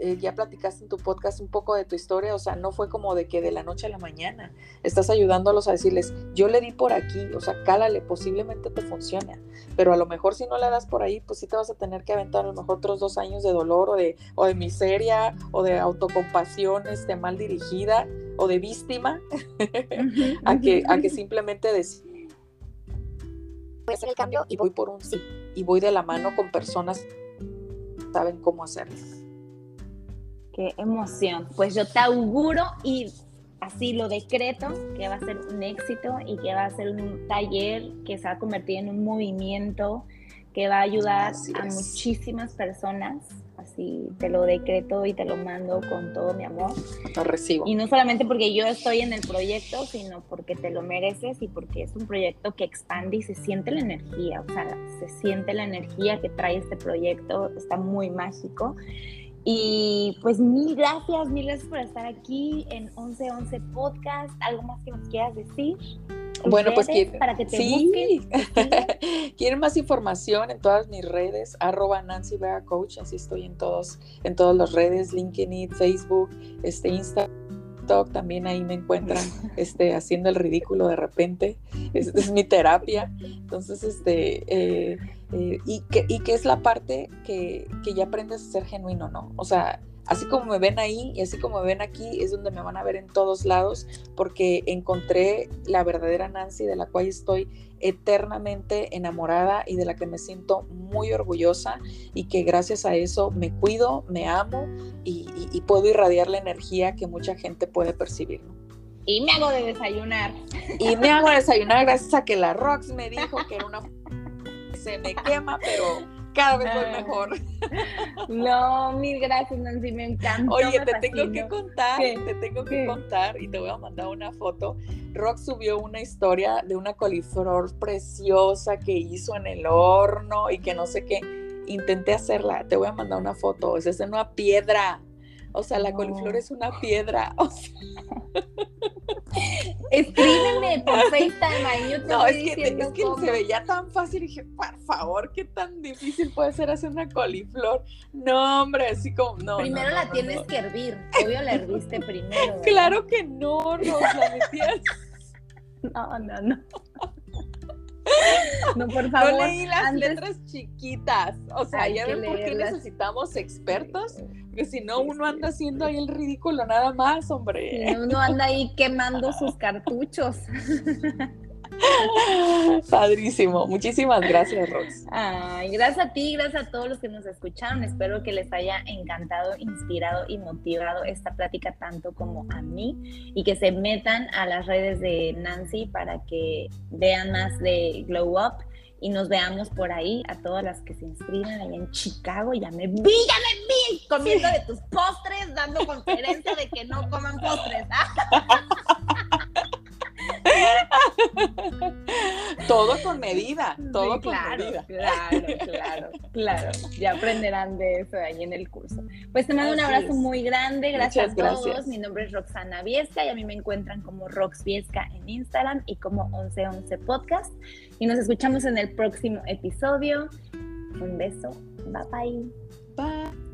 [SPEAKER 2] eh, ya platicaste en tu podcast un poco de tu historia, o sea, no fue como de que de la noche a la mañana. Estás ayudándolos a decirles, yo le di por aquí, o sea, cálale, posiblemente te funcione, pero a lo mejor si no le das por ahí, pues sí te vas a tener que aventar a lo mejor otros dos años de dolor o de, o de miseria o de autocompasión este, mal dirigida o de víctima, a, que, a que simplemente decir voy a hacer el cambio y voy por un sí, y voy de la mano con personas que saben cómo hacerlo.
[SPEAKER 1] Qué emoción. Pues yo te auguro y así lo decreto que va a ser un éxito y que va a ser un taller que se va a convertir en un movimiento que va a ayudar a muchísimas personas. Así te lo decreto y te lo mando con todo mi amor.
[SPEAKER 2] Lo recibo.
[SPEAKER 1] Y no solamente porque yo estoy en el proyecto, sino porque te lo mereces y porque es un proyecto que expande y se siente la energía. O sea, se siente la energía que trae este proyecto. Está muy mágico. Y pues mil gracias, mil gracias por estar aquí en 1111 Podcast. ¿Algo más que nos quieras decir?
[SPEAKER 2] Bueno, pues quieren, para que te sí. quieren más información en todas mis redes, arroba Nancy Vega Coach, así estoy en todos, en todas las redes, LinkedIn, Facebook, este, Instagram también ahí me encuentran este, haciendo el ridículo de repente. Es, es mi terapia. Entonces, este, eh, eh, y, que, y que es la parte que, que ya aprendes a ser genuino, ¿no? O sea, así como me ven ahí y así como me ven aquí, es donde me van a ver en todos lados, porque encontré la verdadera Nancy de la cual estoy eternamente enamorada y de la que me siento muy orgullosa y que gracias a eso me cuido, me amo y, puedo irradiar la energía que mucha gente puede percibir.
[SPEAKER 1] Y me hago de desayunar.
[SPEAKER 2] Y me hago de desayunar gracias a que la Rox me dijo que era una... se me quema, pero cada vez voy mejor.
[SPEAKER 1] No, mil gracias, Nancy, me encanta.
[SPEAKER 2] Oye, te tengo que contar, te tengo que contar y te voy a mandar una foto. Rock subió una historia de una coliflor preciosa que hizo en el horno y que no sé qué. Intenté hacerla, te voy a mandar una foto. Es en una piedra. O sea, la coliflor es una piedra.
[SPEAKER 1] Escríbeme por FaceTime, ahí yo te
[SPEAKER 2] No, es que, es que se veía tan fácil y dije, por favor, qué tan difícil puede ser hacer una coliflor. No, hombre, así como, no.
[SPEAKER 1] Primero la tienes que hervir, obvio la herviste primero.
[SPEAKER 2] Claro que no, Rosa, metías.
[SPEAKER 1] no, no, no. No, por favor.
[SPEAKER 2] No leí las letras chiquitas. O sea, ya ven por qué necesitamos expertos. Porque si no, uno anda haciendo ahí el ridículo nada más, hombre.
[SPEAKER 1] uno anda ahí quemando sus cartuchos.
[SPEAKER 2] Padrísimo. Muchísimas gracias, Rox.
[SPEAKER 1] Ay, gracias a ti, gracias a todos los que nos escucharon. Espero que les haya encantado, inspirado y motivado esta plática tanto como a mí y que se metan a las redes de Nancy para que vean más de Glow Up y nos veamos por ahí a todas las que se inscriban ahí en Chicago. Ya me vi, ya me vi comiendo de tus postres, dando conferencia de que no coman postres.
[SPEAKER 2] todo con medida, todo con
[SPEAKER 1] medida. Claro, claro, claro. Ya aprenderán de eso ahí en el curso. Pues te mando un abrazo muy grande. Gracias a todos. Mi nombre es Roxana Viesca y a mí me encuentran como Rox Viesca en Instagram y como 1111 Podcast. Y nos escuchamos en el próximo episodio. Un beso. Bye bye.
[SPEAKER 2] Bye.